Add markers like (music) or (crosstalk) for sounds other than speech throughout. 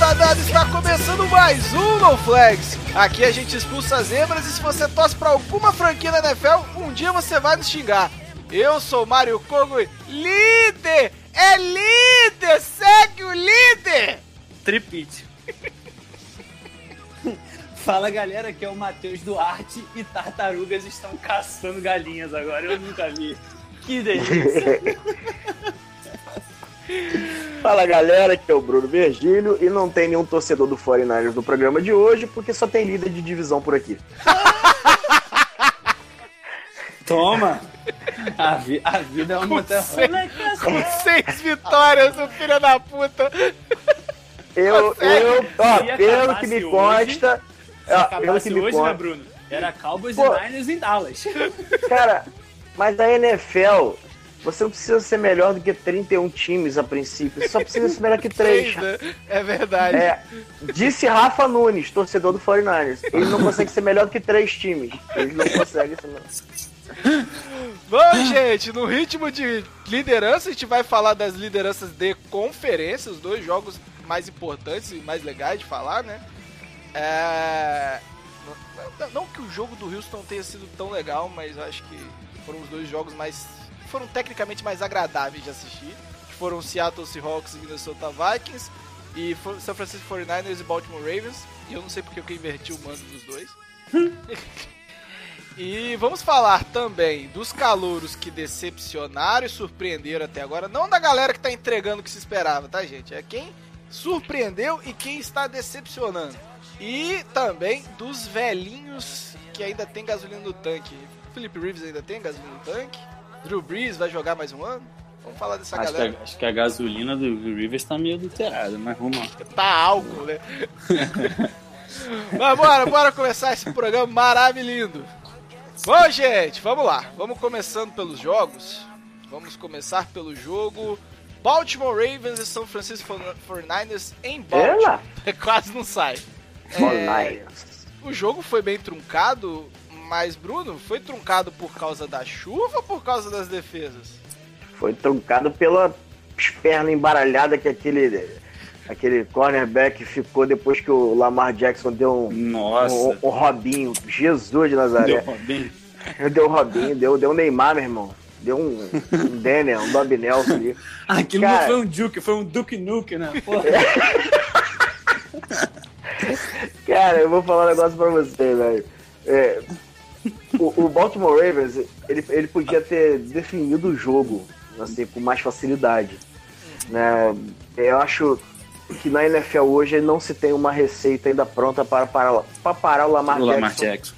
Tá está começando mais um No Flags. Aqui a gente expulsa as zebras e se você torce pra alguma franquia da NFL, um dia você vai nos xingar. Eu sou Mário Kogo, líder! É líder! Segue o líder! Tripite. (laughs) Fala galera, aqui é o Matheus Duarte e tartarugas estão caçando galinhas agora. Eu nunca vi. Que delícia. (laughs) Fala galera, aqui é o Bruno Virgílio e não tem nenhum torcedor do 49ers no programa de hoje porque só tem líder de divisão por aqui. (laughs) Toma. A, vi- a vida é uma montanha Com seis vitórias, o filho da puta. Eu, Consegue. eu, ó, pelo que me hoje- consta, Se ó, pelo que me hoje, né, consta, Bruno? Era Cowboys Pô. e Niners em Dallas. cara, mas a NFL, você não precisa ser melhor do que 31 times a princípio, você só precisa ser melhor que (laughs) 3. né? É verdade. É, disse Rafa Nunes, torcedor do 49ers. Ele não consegue ser melhor do que três times. Ele não consegue ser melhor. Bom, gente, no ritmo de liderança, a gente vai falar das lideranças de conferência, os dois jogos mais importantes e mais legais de falar, né? É... não- Não que o jogo do Houston tenha sido tão legal, mas eu acho que foram os dois jogos mais. Foram tecnicamente mais agradáveis de assistir. Que foram Seattle Seahawks e Minnesota Vikings, e San Francisco 49ers e Baltimore Ravens. E eu não sei porque eu inverti o mando dos dois. (laughs) E vamos falar também dos calouros que decepcionaram e surpreenderam até agora. Não da galera que tá entregando o que se esperava, tá, gente? É quem surpreendeu e quem está decepcionando. E também dos velhinhos que ainda tem gasolina no tanque. Felipe Reeves ainda tem gasolina no tanque. Drew Brees vai jogar mais um ano. Vamos falar dessa Acho que, galera. a, acho que a gasolina do Rivers tá meio adulterada, mas vamos lá. Tá álcool, né? Mas bora, bora começar esse programa maravilhoso. Bom, gente, vamos lá. Vamos começando pelos jogos. Vamos começar pelo jogo Baltimore Ravens e São Francisco 49ers em Baltimore. Ela? (laughs) Quase não sai. É, 49ers. o jogo foi bem truncado, mas, Bruno, foi truncado por causa da chuva ou por causa das defesas? Foi truncado pela perna embaralhada que aquele, aquele cornerback ficou depois que o Lamar Jackson deu um, Nossa. um, um Robinho. Jesus de Nazaré. Deu bem. (laughs) Deu um Robinho, deu, deu um Neymar, meu irmão. Deu um, um Daniel, um Bob Nelson ali. (laughs) Aquilo Cara. não foi um Duke, foi um Duke Nuke, né? Porra. (laughs) Cara, eu vou falar um negócio pra você, velho. É, o, o Baltimore Ravens, ele, ele podia ter definido o jogo, assim, com mais facilidade. Né? Eu acho que na NFL hoje não se tem uma receita ainda pronta para parar, para parar o Lamar, o Lamar Jackson. Jackson.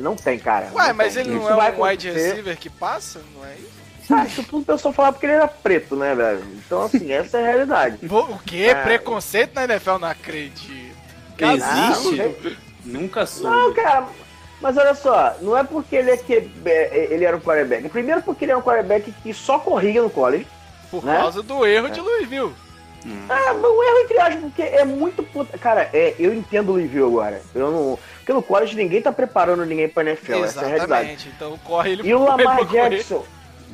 Não tem, cara. Ué, não mas tem. ele não Isso é um wide receiver que passa? Não é isso? Ah, isso tudo o pessoal falava porque ele era preto, né, velho? Então, assim, (laughs) essa é a realidade. O quê? Ah. Preconceito na NFL? Não acredito. Ah, não Existe? sei. Nunca soube. Não, cara, mas olha só, não é porque ele, é que, é, ele era um quarterback. Primeiro porque ele era um quarterback que só corria no college. Por Né? causa do erro de Louisville. Ah, mas um erro entre aspas, porque é muito puta. Cara, é, eu entendo o Louisville agora. Eu não. Porque no college ninguém tá preparando ninguém pra NFL, essa é a realidade. Exatamente. Então corre ele E o Lamar. Jackson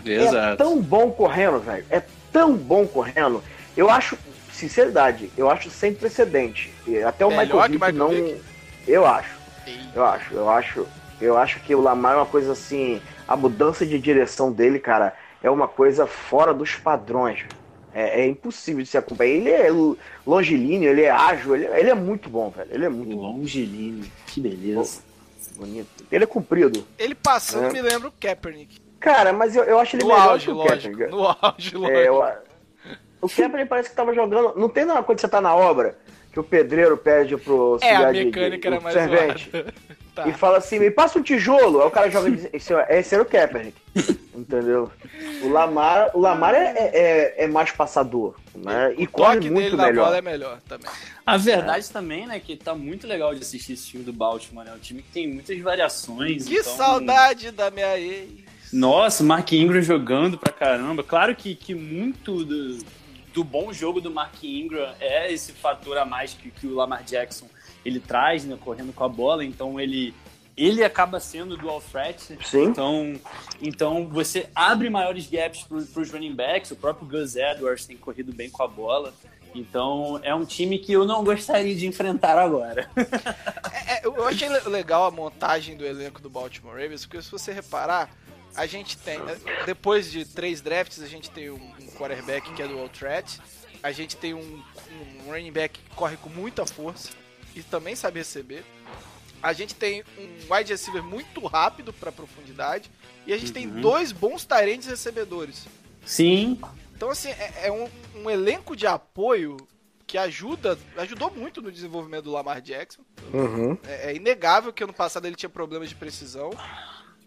é Exato. tão bom correndo, velho. É tão bom correndo. Eu acho, sinceridade, eu acho sem precedente. Até o Melhor Michael que Vick Michael não. Vick? Eu acho. Eu acho, eu acho, eu acho que o Lamar é uma coisa assim, a mudança de direção dele, cara, é uma coisa fora dos padrões. É, é impossível de se acompanhar. Ele é lo- longilíneo, ele é ágil, ele, ele é muito bom, velho. Ele é muito bom, Longilíneo. Que beleza. bonito. Ele é comprido. Ele passando É. me lembra o Kaepernick. Cara, mas eu, eu acho ele No melhor auge, que o lógico. Kaepernick. No auge, lógico. É, eu- o Kaepernick parece que tava jogando. Não tem nada quando você tá na obra que o pedreiro pede pro É, a auxiliar de- mecânica de- era servente. (laughs) Tá. e fala assim, me passa um tijolo. Aí o cara joga. de- Esse, é- esse era o Kaepernick. (laughs) Entendeu? O Lamar, o Lamar é, é, é mais passador, né? E O corre toque muito dele na melhor. bola é melhor também. A verdade também, né, que tá muito legal de assistir esse time do Baltimore, né? Um time que tem muitas variações. Que então- saudade da minha ex. Nossa, Mark Ingram jogando pra caramba. Claro que, que muito do, do bom jogo do Mark Ingram é esse fator a mais que, que o Lamar Jackson ele traz, né, correndo com a bola. Então ele ele acaba sendo dual threat. Sim. Então, então você abre maiores gaps para os running backs. O próprio Gus Edwards tem corrido bem com a bola. Então é um time que eu não gostaria de enfrentar agora. (laughs) É, eu eu achei le- legal a montagem do elenco do Baltimore Ravens, porque se você reparar, a gente tem, depois de três drafts, a gente tem um, um quarterback que é do All Threat, a gente tem um, um running back que corre com muita força e também sabe receber. A gente tem um wide receiver muito rápido para profundidade e a gente tem Uhum. dois bons tarentes recebedores. Sim, Então, assim, é, é um, um elenco de apoio que ajuda, ajudou muito no desenvolvimento do Lamar Jackson. Uhum. É, é inegável que ano passado ele tinha problemas de precisão.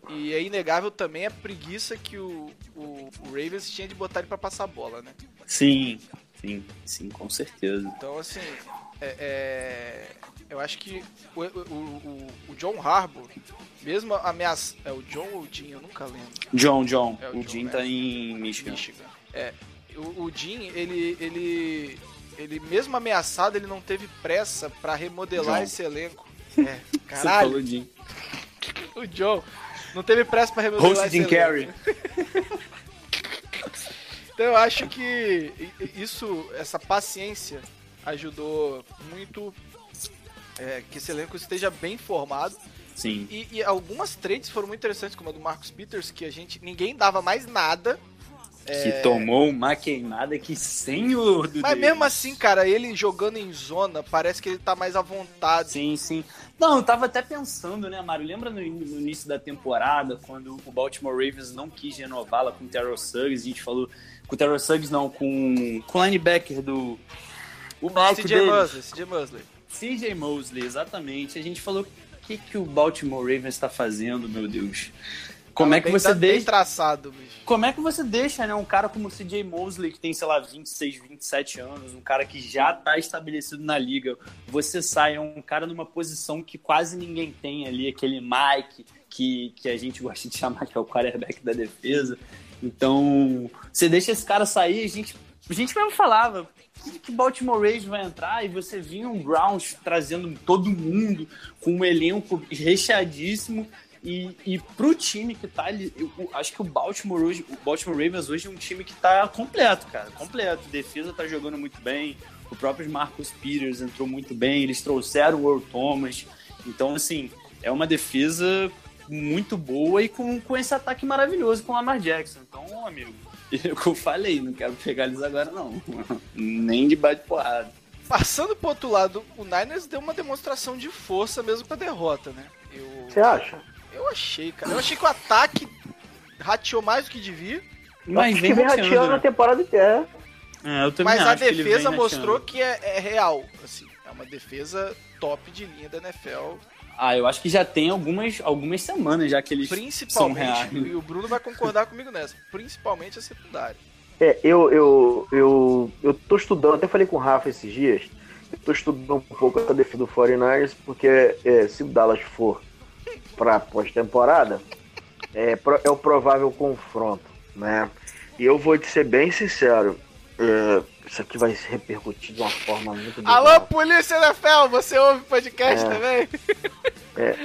E é inegável também a preguiça que o, o, o Ravens tinha de botar ele pra passar a bola, né? sim, sim, sim, com certeza. Então, assim, é, é, eu acho que o, o, o, John Harbaugh, mesmo ameaça... É o John ou o Jim? Eu nunca lembro. John, John, É o o John, Jim né? tá em Michigan. Michigan. É, o, o Jim, ele, ele, ele mesmo ameaçado, ele não teve pressa pra remodelar John. esse elenco. (laughs) É, Você caralho, (laughs) o John não teve pressa pra remodelar Host Jim. Carrey. Então eu acho que isso, essa paciência ajudou muito é, que esse elenco esteja bem formado. Sim. E, e algumas trades foram muito interessantes, como a do Marcus Peters, que a gente ninguém dava mais nada. Que tomou uma queimada que sem o do É. Mas Davis. mesmo assim, cara, ele jogando em zona, parece que ele tá mais à vontade. Sim, sim. Não, eu tava até pensando, né, Mário? Lembra no, no início da temporada, quando o Baltimore Ravens não quis renová-la com o Terrell Suggs? A gente falou. Com o Terrell Suggs, não, com, com o linebacker do. O Mac CJ. Mosley, CJ Mosley. CJ Mosley, exatamente. A gente falou o que, que o Baltimore Ravens está fazendo, meu Deus. Como é que você bem deixa. traçado, bicho. Como é que você deixa, né, um cara como o CJ Mosley, que tem, sei lá, 26, 27 anos, um cara que já tá estabelecido na liga, você sai, é um cara numa posição que quase ninguém tem ali, aquele Mike, que, que a gente gosta de chamar que é o quarterback da defesa. Então, você deixa esse cara sair, a gente, a gente mesmo falava, que que Baltimore Ravens vai entrar e você vinha um Browns trazendo todo mundo com um elenco recheadíssimo e, e pro time que tá ali, eu, eu acho que o Baltimore hoje, o Baltimore Ravens hoje é um time que tá completo, cara, completo. Defesa tá jogando muito bem, o próprio Marcus Peters entrou muito bem, eles trouxeram o Earl Thomas. Então, assim, é uma defesa muito boa e com, com esse ataque maravilhoso com o Lamar Jackson. Então, amigo, (laughs) é o que eu falei, não quero pegar eles agora, não. (laughs) Nem de bate porrada. Passando pro outro lado, o Niners deu uma demonstração de força mesmo com a derrota, né? Eu, Você acha? Eu achei, cara. Eu achei que o ataque rateou mais do que devia, Mas Acho vem que vem rateando, né? na temporada inteira. É, eu também mas a que defesa vem mostrou rateando. que é, é real. Assim, é uma defesa top de linha da NFL. Ah, eu acho que já tem algumas, algumas semanas já que eles são Principalmente, reais. e o Bruno vai concordar comigo nessa, principalmente a secundária. É, eu, eu, eu, eu tô estudando, até falei com o Rafa esses dias, eu tô estudando um pouco essa defesa do 49ers, porque é, se o Dallas for pra pós-temporada, é, é o provável confronto, né? E eu vou te ser bem sincero, é, isso aqui vai se repercutir de uma forma muito Alô, bizarra. Polícia NFL, você ouve podcast É. também? É.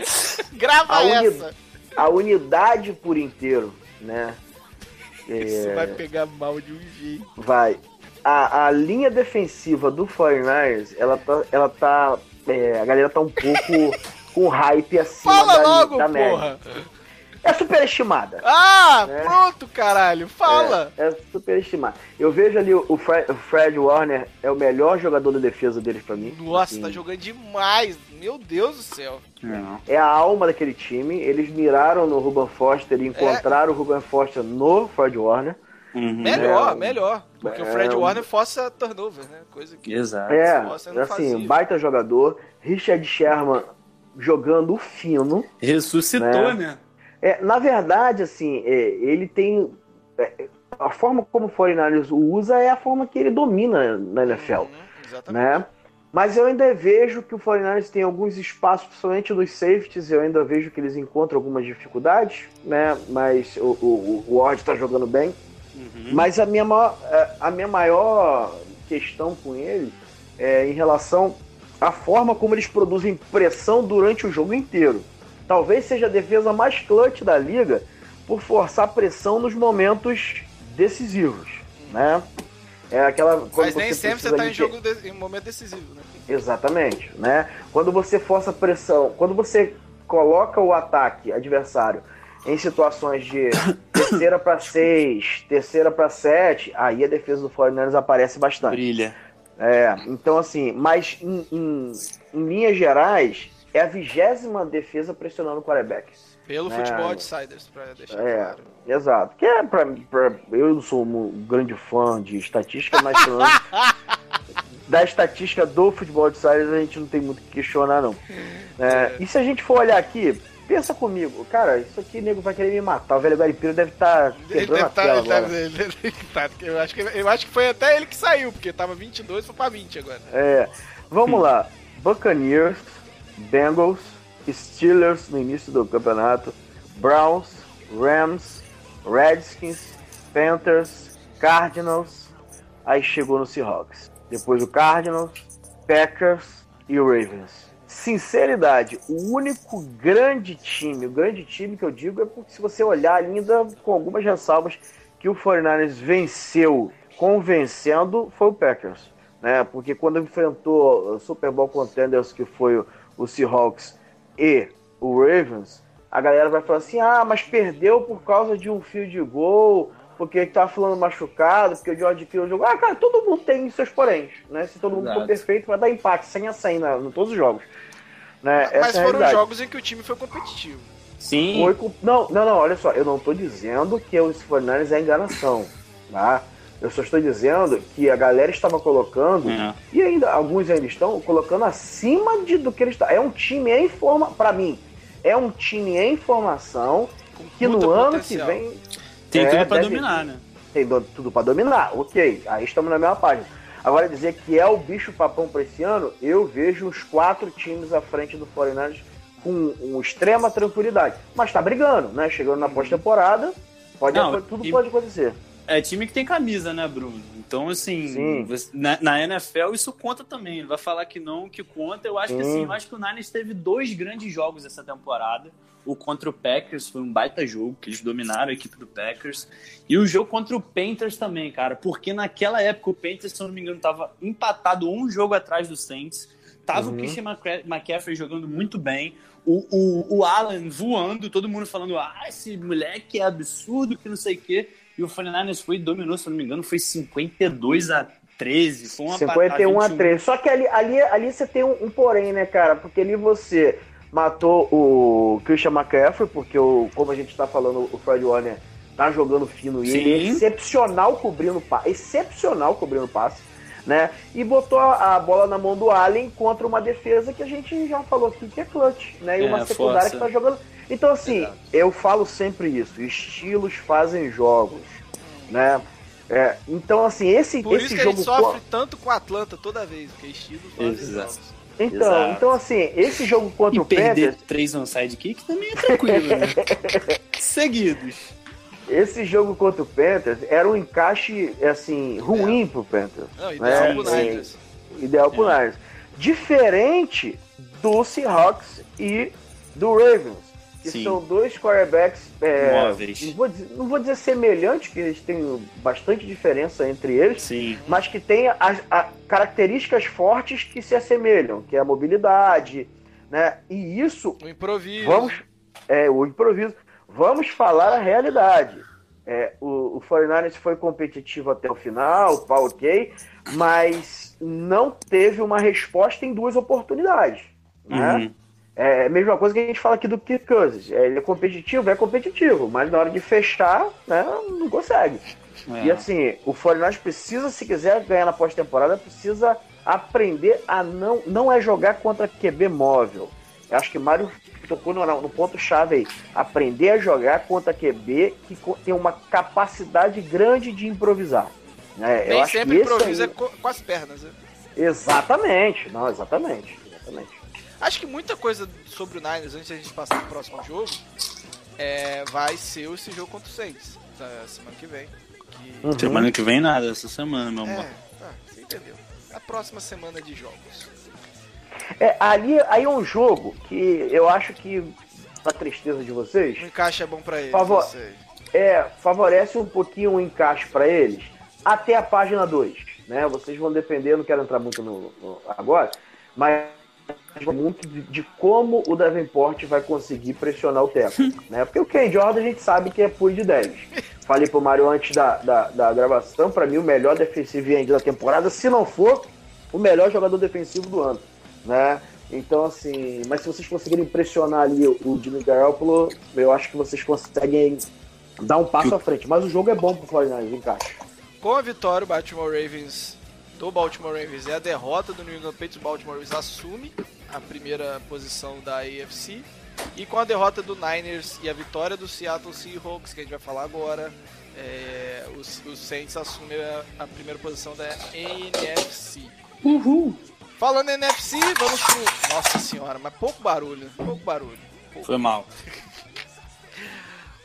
(laughs) Grava A uni- essa. A unidade por inteiro, né? Isso vai pegar mal de um jeito. Vai. A, a linha defensiva do 49ers, ela tá. Ela tá é, a galera tá um pouco (laughs) com hype acima Fala da, logo, da média. porra! É superestimada. Ah, É. pronto, caralho, fala! É, é superestimada. Eu vejo ali o, o Fred, o Fred Warner é o melhor jogador da defesa deles pra mim. Nossa, Assim, tá jogando demais. Meu Deus do céu. Não. É a alma daquele time. Eles miraram no Ruben Foster É. e encontraram o Ruben Foster no Fred Warner. Uhum. Melhor, É, melhor. Porque o é, Fred um- Warner força turnover, né? Coisa que. Exato. É, assim, fazia. baita jogador. Richard Sherman jogando fino. Ressuscitou, Né? né? É, na verdade, assim, é, ele tem. é, a forma como o 49ers o usa é a forma que ele domina na NFL. Uhum, exatamente. né? Mas eu ainda vejo que o 49ers tem alguns espaços, principalmente nos safeties, eu ainda vejo que eles encontram algumas dificuldades, né? Mas o, o, o Ward está jogando bem. Uhum. Mas a minha, maior, é, a minha maior questão com ele é em relação à forma como eles produzem pressão durante o jogo inteiro. Talvez seja a defesa mais clutch da liga por forçar pressão nos momentos decisivos, né? É aquela Mas nem você sempre você precisa tá em jogo de- em momento decisivo, né? Exatamente, né? Quando você força pressão, quando você coloca o ataque adversário em situações de (coughs) terceira para seis, terceira para sete, aí a defesa do 49ers aparece bastante. Brilha. É, então assim, mas em, em- em linhas gerais, é a vigésima defesa pressionando o quarterback. Pelo É. futebol outsiders, pra deixar É, claro. exato. Que é pra, pra- eu não sou um grande fã de estatística, mas menos (laughs) da estatística do futebol de Outsiders a gente não tem muito o que questionar, não. É, e se a gente for olhar aqui, pensa comigo, cara, isso aqui nego vai querer me matar. O velho Garipiro deve estar Ele quebrando deve a tá, tela ele agora. deve, ele tá, eu, acho que, eu acho que foi até ele que saiu, porque tava 22 foi pra 20 agora. É, vamos lá. Buccaneers, Bengals, Steelers no início do campeonato, Browns, Rams, Redskins, Panthers, Cardinals, aí chegou no Seahawks. Depois o Cardinals, Packers e o Ravens. Sinceridade, o único grande time, o grande time que eu digo é porque se você olhar ainda com algumas ressalvas que o 49ers venceu convencendo foi o Packers né? Porque quando enfrentou o Super Bowl Contenders, que foi o, o Seahawks e o Ravens, a galera vai falar assim: ah, mas perdeu por causa de um field goal, porque tá falando machucado, porque o George Kittle jogou. Ah, cara, todo mundo tem seus poréns, né? Se todo mundo for perfeito, vai dar empate, 100 a 100 na, em todos os jogos. Né? Mas Essa é foram realidade. jogos em que o time foi competitivo. Sim. Foi com- Não, não, não, olha só, eu não tô dizendo que os 49ers é enganação, tá? Eu só estou dizendo que a galera estava colocando, É. e ainda alguns ainda estão colocando acima de, do que eles estão. É um time em forma, para mim, é um time em formação Com que no puta ano potencial. que vem Tem É, tudo pra deve- dominar, né? tem do- tudo para dominar. Ok, aí estamos na mesma página. Agora, dizer que é o bicho papão para esse ano, eu vejo os quatro times à frente do 49ers com, com extrema tranquilidade. Mas tá brigando, né? Chegando na pós-temporada, pode, Não, tudo e- pode acontecer. É time que tem camisa, né, Bruno? Então, assim, você- na, na NFL isso conta também. Ele vai falar que não, que conta. Eu acho que Sim. assim, eu acho que o Niners teve dois grandes jogos essa temporada. O contra o Packers foi um baita jogo, que eles dominaram a equipe do Packers. E o jogo contra o Panthers também, cara. Porque naquela época o Panthers, se eu não me engano, tava empatado um jogo atrás do Saints. Tava Uhum. o Christian McCa- McCaffrey jogando muito bem. O, o, o Allen voando, todo mundo falando, ah, esse moleque é absurdo, que não sei o quê. E o 49ers foi e dominou, se eu não me engano, foi 52 a 13. Foi uma 51 a 21. 3. Só que ali, ali, ali você tem um, um porém, né, cara? Porque ali você matou o Christian McCaffrey, porque, o, como a gente tá falando, o Fred Warner tá jogando fino e ele é excepcional cobrindo passe. Excepcional cobrindo passe. Né? E botou a, a bola na mão do Allen contra uma defesa que a gente já falou aqui que é clutch, né? E É, uma secundária força. que tá jogando. Então, assim, Exato. eu falo sempre isso: estilos fazem jogos, né? É, então, assim, esse, Por esse isso que a jogo. gente sofre tanto com o Atlanta toda vez, porque estilo faz Exato. jogos. Então, Exato. então, assim, esse jogo contra E o perder Panthers, três onside kick também é tranquilo, né? (laughs) Seguidos. esse jogo contra o Panthers era um encaixe, assim, ruim pro Panthers. Não, ideal É, pro sim. Niners. Ideal pro Niners. Diferente do Seahawks e do Ravens, que Sim. são dois quarterbacks. é, Móveis. não, vou dizer, não vou dizer semelhantes, que eles têm bastante diferença entre eles, Sim. mas que têm as, a- características fortes que se assemelham, que é a mobilidade, né? E isso O improviso. Vamos, é, o improviso. Vamos falar a realidade. É, o, o 49ers foi competitivo até o final, pá, ok, mas não teve uma resposta em duas oportunidades. Né? Uhum. É a mesma coisa que a gente fala aqui do Kirk Cousins. É, Ele é competitivo, é competitivo, mas na hora de fechar, né, não consegue. É. E assim, o 49ers precisa, se quiser ganhar na pós-temporada, precisa aprender a não. Não é jogar contra QB móvel. Eu acho que Mário tocou no, no ponto-chave aí. Aprender a jogar contra QB que tem uma capacidade grande de improvisar. Eu Nem acho sempre que improvisa aí- co- com as pernas, né? Exatamente. Não, exatamente. Exatamente. Acho que muita coisa sobre o Niners, antes da gente passar pro próximo jogo, é, vai ser esse jogo contra o Saints, da semana que vem. Que- Uhum. Semana que vem nada, essa semana, meu amor. É, tá, você entendeu. A próxima semana de jogos. É, ali, aí é um jogo que eu acho que, pra tristeza de vocês, O encaixe é bom pra eles, Favor- é, favorece um pouquinho o encaixe para eles até a página 2. Né? Vocês vão depender, não quero entrar muito no, no- agora, mas muito de, de como o Davenport vai conseguir pressionar o Teco. (laughs) né? Porque o Ken Jordan a gente sabe que é puro de 10. Falei pro Mário antes da, da, da gravação, para mim o melhor defensivo ainda da temporada, se não for o melhor jogador defensivo do ano. Né? Então, assim, mas se vocês conseguirem pressionar ali o Jimmy Garoppolo, eu acho que vocês conseguem dar um passo à frente. Mas o jogo é bom pro 49ers, encaixa. Com a vitória, o Baltimore Ravens do Baltimore Ravens e a derrota do New England Patriots, o Baltimore Ravens assume a primeira posição da AFC. E com a derrota do Niners e a vitória do Seattle Seahawks, que a gente vai falar agora, é, os, os Saints assumem a, a primeira posição da NFC. Uhul. Falando em NFC, vamos pro. Nossa senhora, mas pouco barulho, pouco barulho. Foi mal.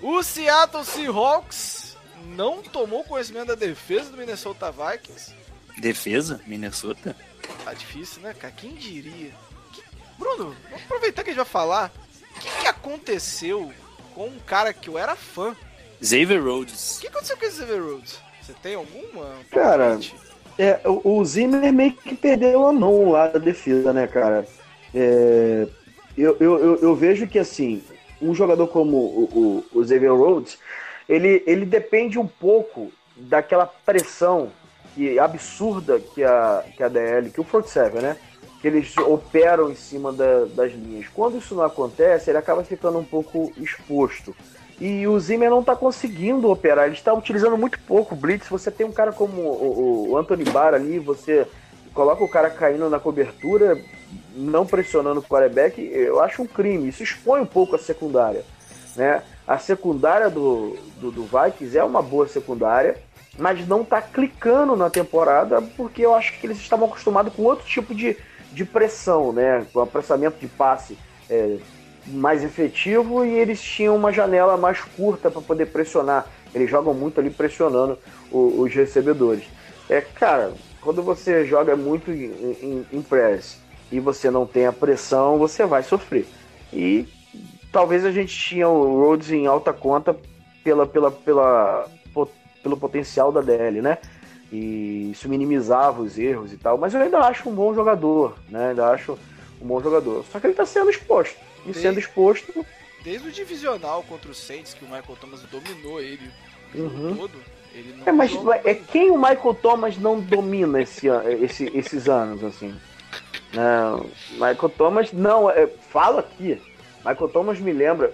O Seattle Seahawks não tomou conhecimento da defesa do Minnesota Vikings. Defesa? Minnesota? Tá difícil, né, cara? Quem diria? Que- Bruno, vamos aproveitar que a gente vai falar. O que, que aconteceu com um cara que eu era fã? Xavier O Rhodes. que aconteceu com esse Xavier Rhodes? Você tem alguma? Cara? É, o, o Zimmer meio que perdeu a mão lá da defesa, né, cara? É, eu, eu, eu, eu vejo que, assim, um jogador como o, o, o Xavier Rhodes, ele, ele depende um pouco daquela pressão que, absurda que a, que a DL, que o front seven, né? Que eles operam em cima da- das linhas. Quando isso não acontece, ele acaba ficando um pouco exposto. E o Zimmer não está conseguindo operar, ele está utilizando muito pouco o Blitz. Você tem um cara como o, o Anthony Barr ali, você coloca o cara caindo na cobertura, não pressionando o quarterback, eu acho um crime. Isso expõe um pouco a secundária. Né? A secundária do, do, do Vikings é uma boa secundária, mas não está clicando na temporada porque eu acho que eles estavam acostumados com outro tipo de, de pressão, né? com apressamento de passe. é, mais efetivo e eles tinham uma janela mais curta para poder pressionar. Eles jogam muito ali pressionando o- os recebedores. É, cara, quando você joga muito em, em, em press e você não tem a pressão, você vai sofrer. E talvez a gente tinha o Rhodes em alta conta pela, pela, pela, pelo potencial da DL, né? E isso minimizava os erros e tal. Mas eu ainda acho um bom jogador, né? Ainda acho um bom jogador. Só que ele está sendo exposto. E Sim. sendo exposto, Desde o divisional contra o Saints, que o Michael Thomas dominou ele Uhum. todo, ele não É, mas é quem o Michael Thomas não domina esse, esse- esses anos, assim. Não, Michael Thomas não, é, fala aqui. Michael Thomas me lembra.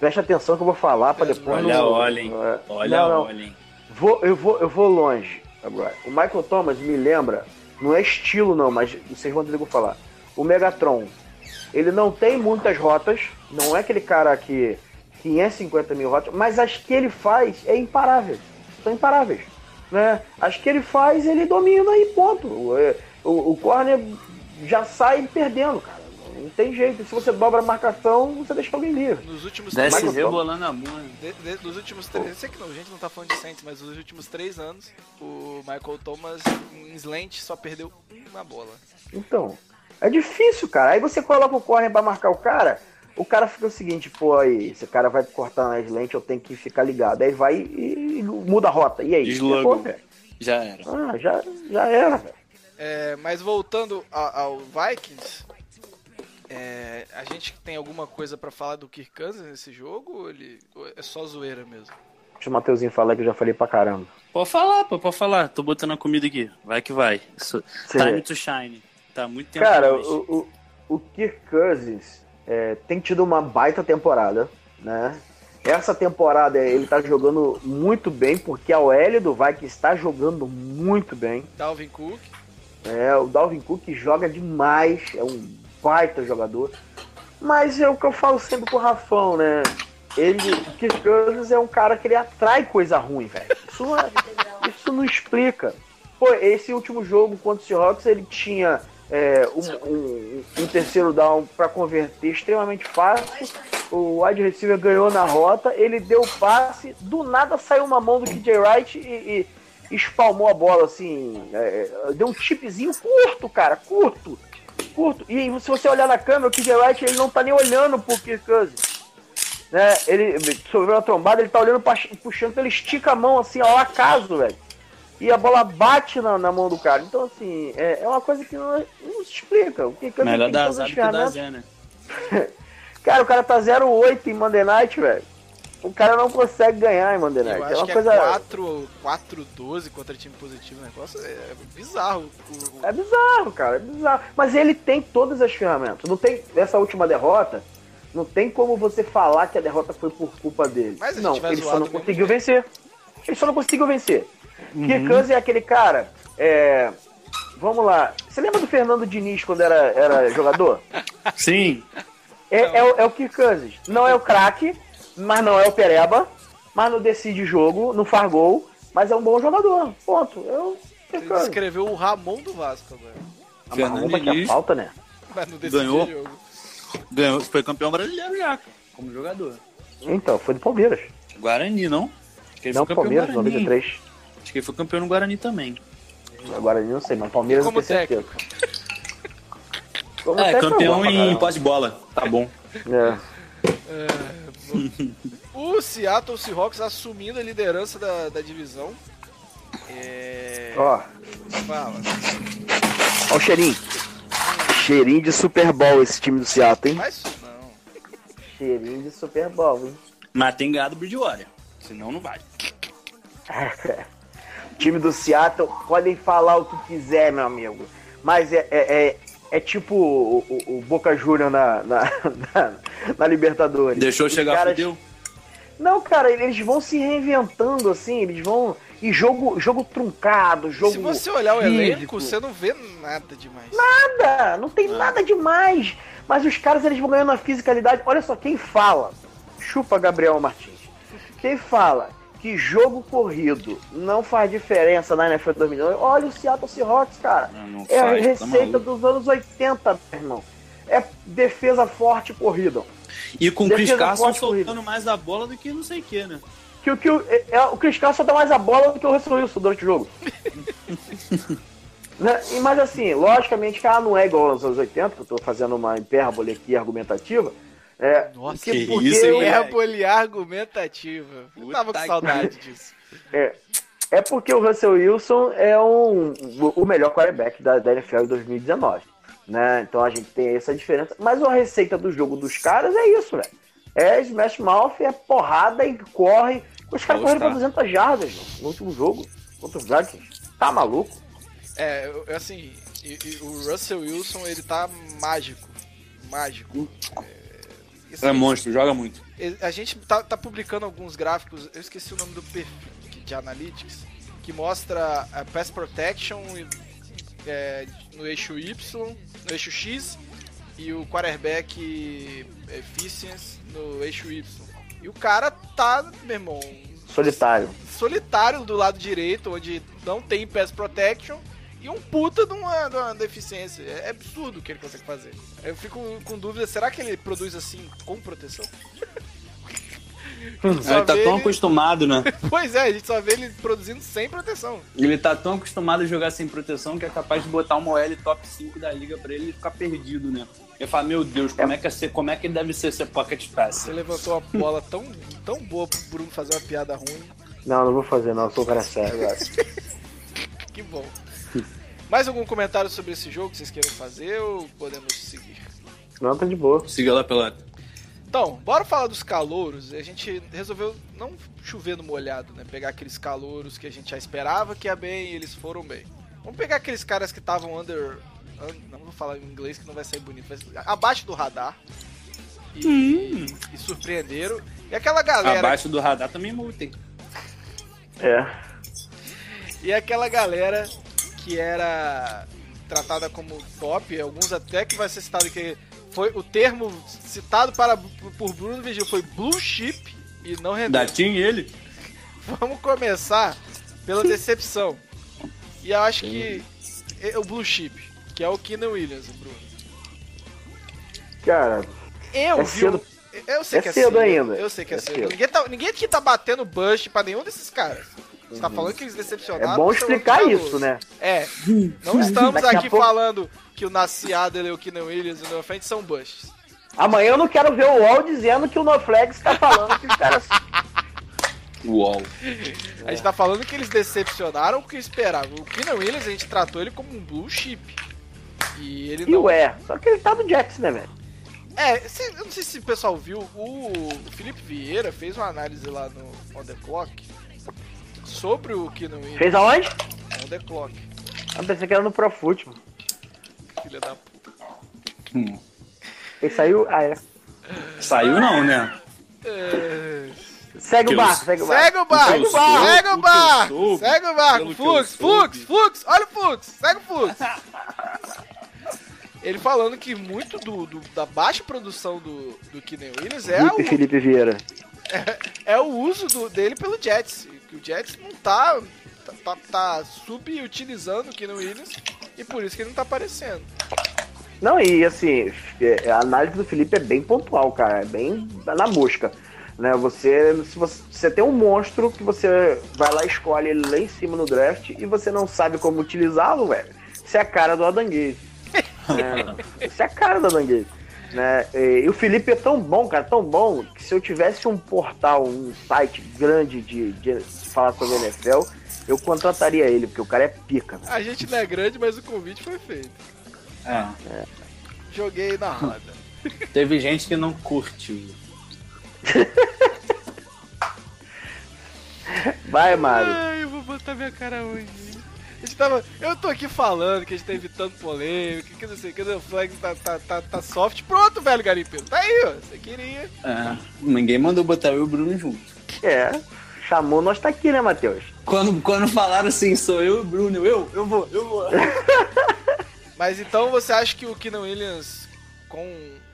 Preste atenção que eu vou falar para depois. Olha, não- olhem. é, Olha, não, não. olhem. Vou, eu, vou, eu vou longe agora. O Michael Thomas me lembra, não é estilo não, mas vocês vão o que falar. O Megatron, ele não tem muitas rotas, não é aquele cara que 550 mil rotas, mas as que ele faz é imparável. São imparáveis. Né? As que ele faz, ele domina e ponto. O, o, o corner já sai perdendo, cara. Não tem jeito. Se você dobra a marcação, você deixa alguém livre. Nos últimos Desce três rebolando a mão. Nos últimos três. Eu sei que não, a gente não tá falando de Saints, mas nos últimos três anos, o Michael Thomas em slant só perdeu uma bola. Então, é difícil, cara. Aí você coloca o corner pra marcar o cara, o cara fica o seguinte, pô, aí, esse cara vai cortar nas lentes, eu tenho que ficar ligado. Aí vai e, e muda a rota. E aí? Ferrou, velho. Já era. Ah, já, já era, velho. É, mas voltando a- ao Vikings, é, a gente tem alguma coisa pra falar do Kirk Cousins nesse jogo ou ele ou é só zoeira mesmo? Deixa o Mateuzinho falar que eu já falei pra caramba. Pode falar, pô, pode falar. Tô botando a comida aqui. Vai que vai. So- Cê- Time to shine. Tá muito tempo. Cara, o, o, o Kirk Cousins é, tem tido uma baita temporada, né? Essa temporada ele tá jogando muito bem, porque a OL do Vikings está jogando muito bem. Dalvin Cook, É, o Dalvin Cook joga demais, é um baita jogador. Mas é o que eu falo sempre com o Rafão, né? Ele, Kirk Cousins é um cara que ele atrai coisa ruim, velho. Isso, não é- isso não explica. Pô, esse último jogo contra o Seahawks, ele tinha é, um, um- um terceiro down pra converter extremamente fácil. O wide receiver ganhou na rota, ele deu passe, do nada saiu uma mão do KJ Wright e, e espalmou a bola assim. é, deu um chipzinho curto, cara, curto. Curto. E se você olhar na câmera, o KJ Wright ele não tá nem olhando pro Kirk Cousins. Né? Ele sobre a trombada, ele tá olhando, pra- puxando, ele estica a mão assim, ao acaso, velho. E a bola bate na, na mão do cara. Então, assim, é, é uma coisa que não, não se explica. O Kirk Cousins Melhor tem dar todas as ferramentas. Zé, né? (laughs) Cara, o cara tá 0-8 em Monday Night, velho. O cara não consegue ganhar em é acho uma que coisa. é 4, 4-12 contra time positivo. O negócio é bizarro. O- o- É bizarro, cara, é bizarro. Mas ele tem todas as ferramentas. Não tem. Nessa última derrota, não tem como você falar que a derrota foi por culpa dele. Mas não, ele só não mesmo conseguiu jeito. vencer. Ele só não conseguiu vencer. Uhum. É aquele cara. É... Vamos lá. Você lembra do Fernando Diniz quando era, era jogador? Sim. É, é, o, é o Kirk Cousins. Não é o craque, mas não é o Pereba, mas não decide jogo, não faz gol, mas é um bom jogador. Ponto. Eu, Cousins. escreveu o Ramon do Vasco agora. Ah, mas Fernando Diniz falta, né? Mas não Ganhou. jogo. ganhou, foi campeão brasileiro já, como jogador. Então, foi do Palmeiras. Guarani, não? Acho que ele Não, Palmeiras, no Guarani. 93. Acho que ele foi campeão no Guarani também. Agora eu não sei, mas Palmeiras Como eu tenho certeza. Como É, técnico, campeão em caramba. posse de bola. Tá bom. É. O Seattle Seahawks assumindo a liderança da, da divisão. É... Ó, Fala. ó o cheirinho. Cheirinho de Super Bowl esse time do Seattle, hein? Isso não. Cheirinho de Super Bowl, hein? Mas tem ganhado o Bridgewater. Senão não vai. (laughs) O time do Seattle, podem falar o que quiser, meu amigo. Mas é, é, é, é tipo o, o- o Boca Juniors na, na, (laughs) na, na Libertadores. Deixou Os chegar, caras- fudeu. Não, cara, eles vão se reinventando, assim, eles vão. E jogo, jogo truncado, jogo. Se você olhar o físico. elenco, você não vê nada demais. Nada, não tem nada demais. Mas os caras eles vão ganhando na fisicalidade. Olha só, quem fala, chupa Gabriel Martins. Quem fala que jogo corrido não faz diferença na NFL 2009, olha o Seattle Seahawks, cara. Não, não É a faz, tá receita maluco. dos anos 80, meu irmão. É defesa forte corrida. E com o Chris Carson forte, corrida. soltando mais a bola do que não sei o que, né? Que, o- que é, é- o Chris Carson dá mais a bola do que o Russell Wilson durante o jogo. (laughs) Né? Mas assim, logicamente que ela não é igual aos anos 80, que eu tô fazendo uma hipérbole aqui argumentativa. É, Nossa, que que porque isso, eu- moleque? Herbole argumentativa. Eu tava com que saudade disso. é, é porque o Russell Wilson é um, o melhor quarterback da, da NFL em 2019. Né? Então a gente tem essa diferença. Mas a receita do jogo dos caras é isso, velho. É smash mouth, é porrada e corre. Os caras correram pra 200 jardas mano, no último jogo contra os Vikings. Tá maluco? É, assim, e- e o Russell Wilson, ele tá mágico. Mágico. É, assim, É monstro, joga muito. A gente tá, tá publicando alguns gráficos, eu esqueci o nome do perfil de Analytics, que mostra a Pass Protection é, no eixo Y, no eixo X, e o quarterback Efficiency no eixo Y. E o cara tá, meu irmão, Solitário. solitário do lado direito, onde não tem pass protection, e um puta de uma, de uma deficiência. É é absurdo o que ele consegue fazer. Eu fico com dúvida, será que ele produz assim com proteção? Só Ele tá tão ele- acostumado, né? (laughs) Pois é, a gente só vê ele produzindo sem proteção. Ele tá tão acostumado a jogar sem proteção que é capaz de botar uma OL top 5 da liga pra ele ficar perdido, né? Ele fala, meu Deus, como é que, é ser, como é que deve ser ser pocket pass? Você levantou uma bola tão, tão boa pro Bruno fazer uma piada ruim. Não, não vou fazer, não. Eu sou um cara sério agora. (laughs) Que bom. Mais algum comentário sobre esse jogo que vocês queiram fazer ou podemos seguir? Não, tá de boa. Siga lá pela. Então, bora falar dos calouros. A gente resolveu não chover no molhado, né? Pegar aqueles calouros que a gente já esperava que ia bem e eles foram bem. Vamos pegar aqueles caras que estavam under, un- Não vou falar em inglês que não vai sair bonito. Mas abaixo do radar. E, e surpreenderam. E aquela galera. Abaixo do radar também multem. É. E aquela galera que era tratada como top, alguns até que vai ser citado que foi o termo citado para, por Bruno Vigil foi blue chip e não rendeu. Datinho ele? Vamos começar pela decepção. E eu acho que é o blue chip, que é o Keenan Williams, Bruno. Cara, Eu É vi. cedo. Eu sei É que é cedo cedo ainda. Eu sei que é, É cedo. cedo. Ninguém, tá, ninguém aqui tá batendo bust pra nenhum desses caras. Você tá falando que eles Uhum. é decepcionaram. bom ser explicar isso, né? É. Não estamos aqui pouco- falando que o Nassi Adler, o Keenan Williams e o Noah Fent são busts. Amanhã eu não quero ver o UOL dizendo que o NoFlex tá falando que os caras. Uol. A gente tá falando que eles decepcionaram o que esperavam. O Keenan Williams, a gente tratou ele como um blue chip. E ele E não... ué, só que ele tá no Jets, né, velho? É, cê- eu não sei se o pessoal viu, o Felipe Vieira fez uma análise lá no On The Clock sobre o Williams. Fez aonde? On The Clock, Eu pensei que era no Pro Football. filha da puta. Ele saiu. Ah, é. Saiu não, né? É... Segue Que o barco, segue o barco. Segue o barco, segue o que barco, segue o barco, que Fux, Fux. Fux, olha o Fux, segue o Fux. Ele falando que muito do, do- da baixa produção do, do Keenan Williams é Felipe o, Felipe Vieira. (laughs) é o uso do- dele pelo Jets. Que o Jets não tá, tá, tá, tá subutilizando o Keenan Williams e por isso que ele não tá aparecendo. Não, e assim, é, a análise do Felipe é bem pontual, cara. É bem na mosca. Né? Você, se você, você tem um monstro que você vai lá e escolhe ele lá em cima no draft e você não sabe como utilizá-lo, velho. Isso é a cara do Adam Gaze. É, (laughs) isso é a cara do Adam Gaze. Né? E, e o Felipe é tão bom, cara, tão bom, que se eu tivesse um portal, um site grande de, de, de falar sobre NFL, eu contrataria ele, porque o cara é pica. velho. A gente não é grande, mas o convite foi feito. É. Joguei na roda. (laughs) Teve gente que não curte. Vai, Mário. Ai, eu vou botar minha cara onde? A gente tava. Eu tô aqui falando que a gente tá evitando polêmica, que não sei o que, o flag tá, tá, tá, tá soft. Pronto, velho garimpeiro. Tá aí, ó. Você queria. É. Ninguém mandou botar eu e o Bruno junto. É, chamou, nós tá aqui, né, Matheus? Quando, quando falaram assim, sou eu e o Bruno, eu, eu vou, eu vou. (laughs) Mas então você acha que o Keenan Williams, com,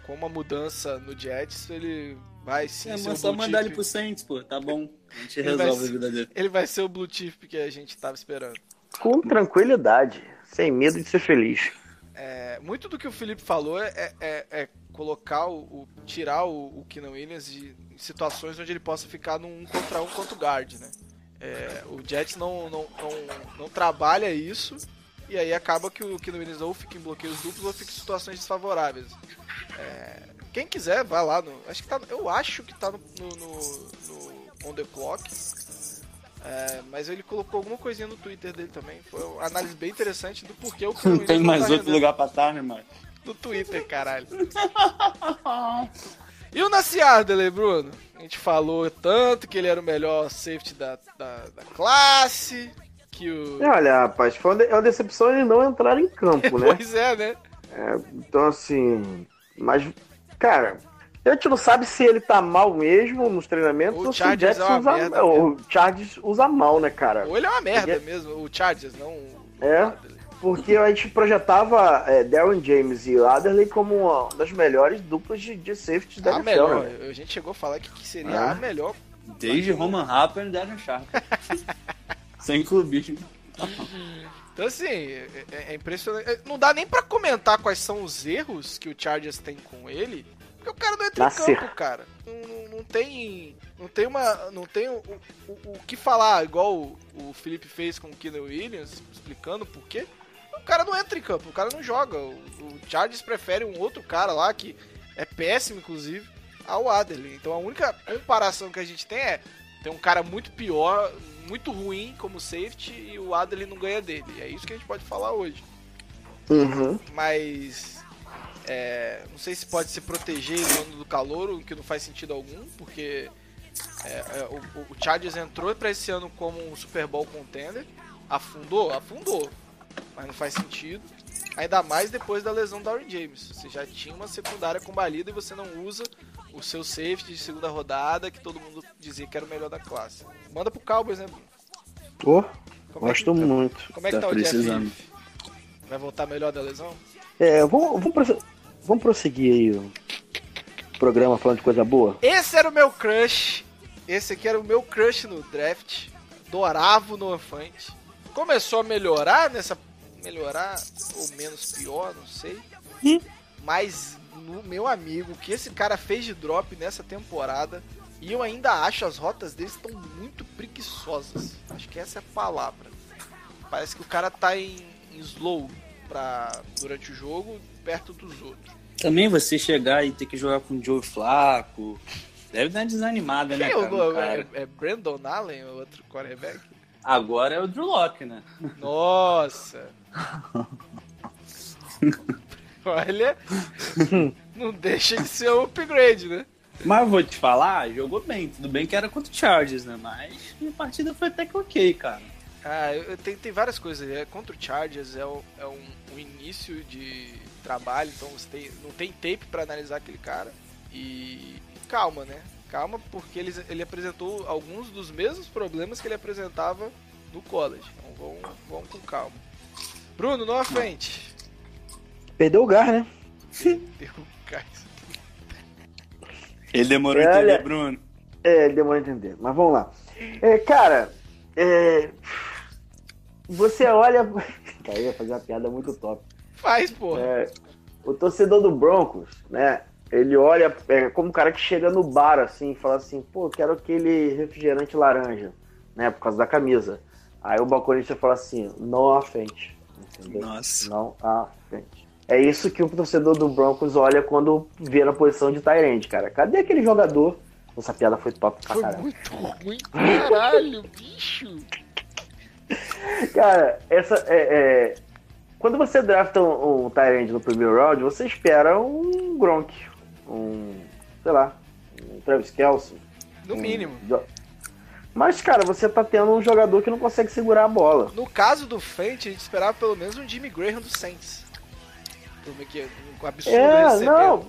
com uma mudança no Jets, ele vai sim É, mas só blue mandar ele pro Saints, pô, tá bom. A gente Ele resolve a vida dele. Ele vai ser o blue chip que a gente tava esperando. Com tranquilidade, sem medo de ser feliz. É, muito do que o Felipe falou é, é- é colocar o, o- tirar o, o Williams de situações onde ele possa ficar num um contra um contra o guard, né? É, o Jets não, não, não, não trabalha isso e aí acaba que o Keenan Williams ou fica em bloqueios duplos ou fica em situações desfavoráveis. É, quem quiser, vai lá no. Acho que tá, eu acho que tá no, no- no On The Clock. É, mas ele colocou alguma coisinha no Twitter dele também. Foi uma análise bem interessante do porquê o (laughs) Não tem mais tá outro rendendo lugar pra estar, né, mano? no Twitter, caralho. (laughs) E o Nassi Ardele, Bruno? A gente falou tanto que ele era o melhor safety da, da, da classe, que o... É, olha, rapaz, foi uma, de- é uma decepção ele não entrar em campo, (laughs) né? Pois é, né? É, então, assim. Mas, cara, a gente não sabe se ele tá mal mesmo nos treinamentos O ou Chargers se o é uma Jets usa. merda o Chargers usa mal, né, cara? Ou ele é uma merda Ele mesmo, o Chargers, não o É. Ardele. Porque a gente projetava é, Darren James e Adderley como uma das melhores duplas de, de safety da A NFL, melhor, né? a gente chegou a falar que, que seria Ah. a melhor. Desde Roman Harper e Darren Sharp. (laughs) Sem clubismo. Então, assim, é, é- é impressionante. É, Não dá nem pra comentar quais são os erros que o Chargers tem com ele, porque o cara não entra Nascer. em campo, cara. Não, não- tem. Não tem uma. Não tem o, o, o que falar, igual o, o Felipe fez com o Keenan Williams, explicando por quê. O cara não entra em campo, o cara não joga. O, o Chargers prefere um outro cara lá que é péssimo, inclusive, ao Adderley. Então a única comparação que a gente tem é tem um cara muito pior, muito ruim como safety e o Adderley não ganha dele. É isso que a gente pode falar hoje. Uhum. Mas é, não sei se pode se proteger do calor, o que não faz sentido algum, porque é, é, o, o Chargers entrou para esse ano como um Super Bowl contender, afundou, afundou, mas não faz sentido. Ainda mais depois da lesão da Aaron James. Você já tinha uma secundária combalida e você não usa o seu safety de segunda rodada, que todo mundo dizia que era o melhor da classe. Manda pro Cowboys, né? Pô, Como é que- gosto muito. Como é que tá, Tá o Jeff precisando. Heath? Vai voltar melhor da lesão? É, vamos, vamos. Vamos prosseguir aí o programa falando de coisa boa? Esse era o meu crush. Esse aqui era o meu crush no draft. Adorava o Noah Fant. Começou a melhorar nessa. Melhorar ou menos pior, não sei. Mas, no meu amigo, o que esse cara fez de drop nessa temporada. E eu ainda acho as rotas dele estão muito preguiçosas. Acho que essa é a palavra. Parece que o cara tá em, em slow pra, durante o jogo, perto dos outros. Também você chegar e ter que jogar com o Joe Flaco. Deve dar uma desanimada, né? Quem é, Cara, o, é, cara. é Brandon Allen, o outro quarterback? Agora é o Drew Locke, né? Nossa! (laughs) Olha, não deixa de ser um upgrade, né? Mas vou te falar, jogou bem. Tudo bem que era contra o Chargers, né? Mas a partida foi até que ok, cara. Ah, eu, eu tenho, tem várias coisas. É, contra o Chargers é, o- é um, um início de trabalho, então você tem, não tem tape pra analisar aquele cara. E calma, né? Calma, porque ele, ele apresentou alguns dos mesmos problemas que ele apresentava no college. Então vamos, vamos com calma. Bruno, não à frente. Perdeu o gar, né? Deu gás. Ele demorou Olha- a entender, Bruno. É, demora a entender. Mas vamos lá. É, cara, é, você olha. (laughs) Cara, eu ia fazer uma piada muito top. Faz, porra. É, o torcedor do Broncos, né? Ele olha é, como um cara que chega no bar assim e fala assim: pô, quero aquele refrigerante laranja, né? Por causa da camisa. Aí o balconista fala assim: não à frente. Entendeu? Nossa. Não à frente. É isso que o torcedor do Broncos olha quando vê na posição de Tyrande, cara. Cadê aquele jogador? Essa piada foi top pra Foi caralho. muito ruim. Caralho, bicho. (laughs) Cara, essa é, é- Quando você drafta um, um Tyrande no primeiro round, você espera um Gronk, um. sei lá, um Travis Kelce. No um mínimo. Mas, cara, você tá tendo um jogador que não consegue segurar a bola. No caso do Fent, a gente esperava pelo menos um Jimmy Graham do Saints. É que é? Um absurdo É, recebendo. não.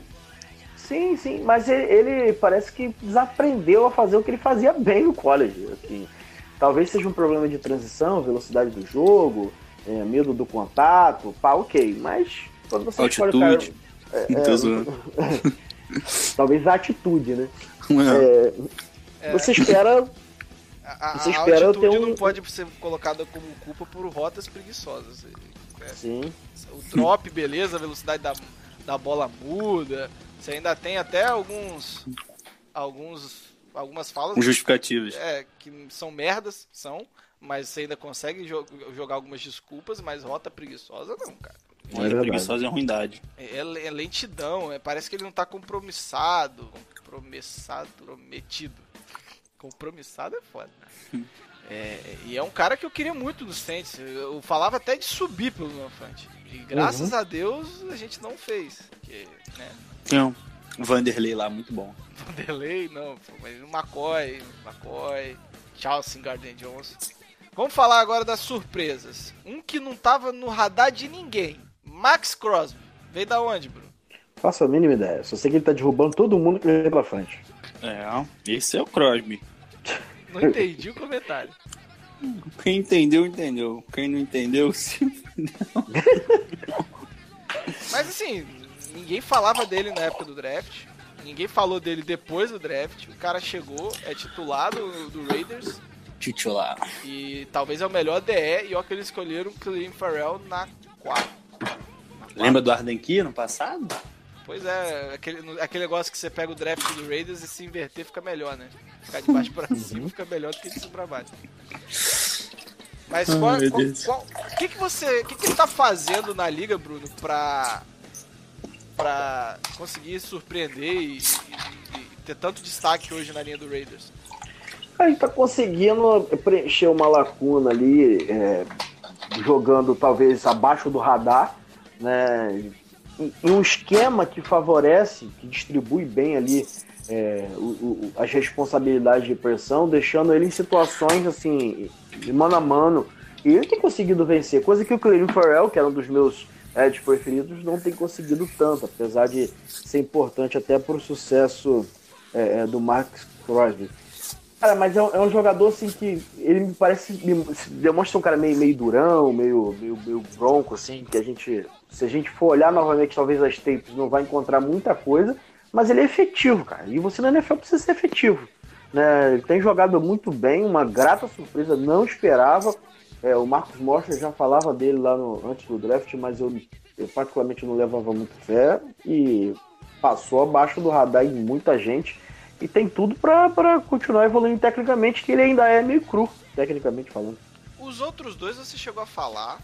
Sim, sim, mas ele, ele parece que desaprendeu a fazer o que ele fazia bem no college. Assim. Talvez seja um problema de transição, velocidade do jogo, é, medo do contato, pá, ok. Mas quando você escolhe o cara. Altitude. Tô zoando. (laughs) Talvez a atitude, né? É. É, Você espera. A, a, Você a espera altitude ter um- não pode ser colocada como culpa por rotas preguiçosas. É, Sim. O drop, beleza, a velocidade da, da bola muda. Você ainda tem até alguns. alguns algumas falas Com justificativas. é, que são merdas, são, mas você ainda consegue jo- jogar algumas desculpas, mas rota preguiçosa não, cara. É verdade. preguiçosa é ruindade. É, é lentidão, é, parece que ele não tá compromissado. Compromissado, prometido. Compromissado é foda. (laughs) É, e é um cara que eu queria muito no Saints. Eu, falava até de subir pelo Nofante. E graças a Deus a gente não fez. Porque, né? Vanderlei lá, muito bom. (laughs) Vanderlei, não, pô, mas o McCoy, McCoy, Chelsea Garden Jones. Vamos falar agora das surpresas. Um que não tava no radar de ninguém. Max Crosby. Veio da onde, Bruno? Faço a mínima ideia. Só sei que ele tá derrubando todo mundo que vem pela frente. É, esse é o Crosby. Não entendi o comentário. Quem entendeu, entendeu. Quem não entendeu, (laughs) se... Mas assim, ninguém falava dele na época do draft. Ninguém falou dele depois do draft. O cara chegou, é titular do, Raiders. titular. E talvez é o melhor DE. E ó que eles escolheram o Clelin Farrell na 4. Lembra do Arden Key no passado? Pois é, aquele, aquele negócio que você pega o draft do Raiders e se inverter fica melhor, né? Ficar de baixo pra (laughs) cima fica melhor do que de cima pra baixo. Mas qual, meu qual- qual- o que, que você. O que, que ele tá fazendo na liga, Bruno, pra. Pra conseguir surpreender e, e- e ter tanto destaque hoje na linha do Raiders? A gente tá conseguindo preencher uma lacuna ali, é, jogando talvez abaixo do radar, né? E, e um esquema que favorece, que distribui bem ali é, o- o- as responsabilidades de pressão, deixando ele em situações assim, de mano a mano. E ele tem conseguido vencer, coisa que o Clelin Farrell, que era um dos meus edge preferidos, não tem conseguido tanto, apesar de ser importante até para o sucesso é, é, do Max Crosby. Cara, mas é um, é um jogador assim que ele me parece. Me, demonstra um cara meio, meio durão, meio, meio, meio bronco, assim, que a gente. Se a gente for olhar novamente, talvez as tapes não vai encontrar muita coisa, mas ele é efetivo, cara. E você na NFL precisa ser efetivo. Né? Ele tem jogado muito bem, uma grata surpresa, não esperava. É, o Marcos Mostra já falava dele lá no, antes do draft, mas eu, eu particularmente não levava muito fé e passou abaixo do radar em muita gente e tem tudo pra continuar evoluindo tecnicamente, que ele ainda é meio cru, tecnicamente falando. Os outros dois você chegou a falar.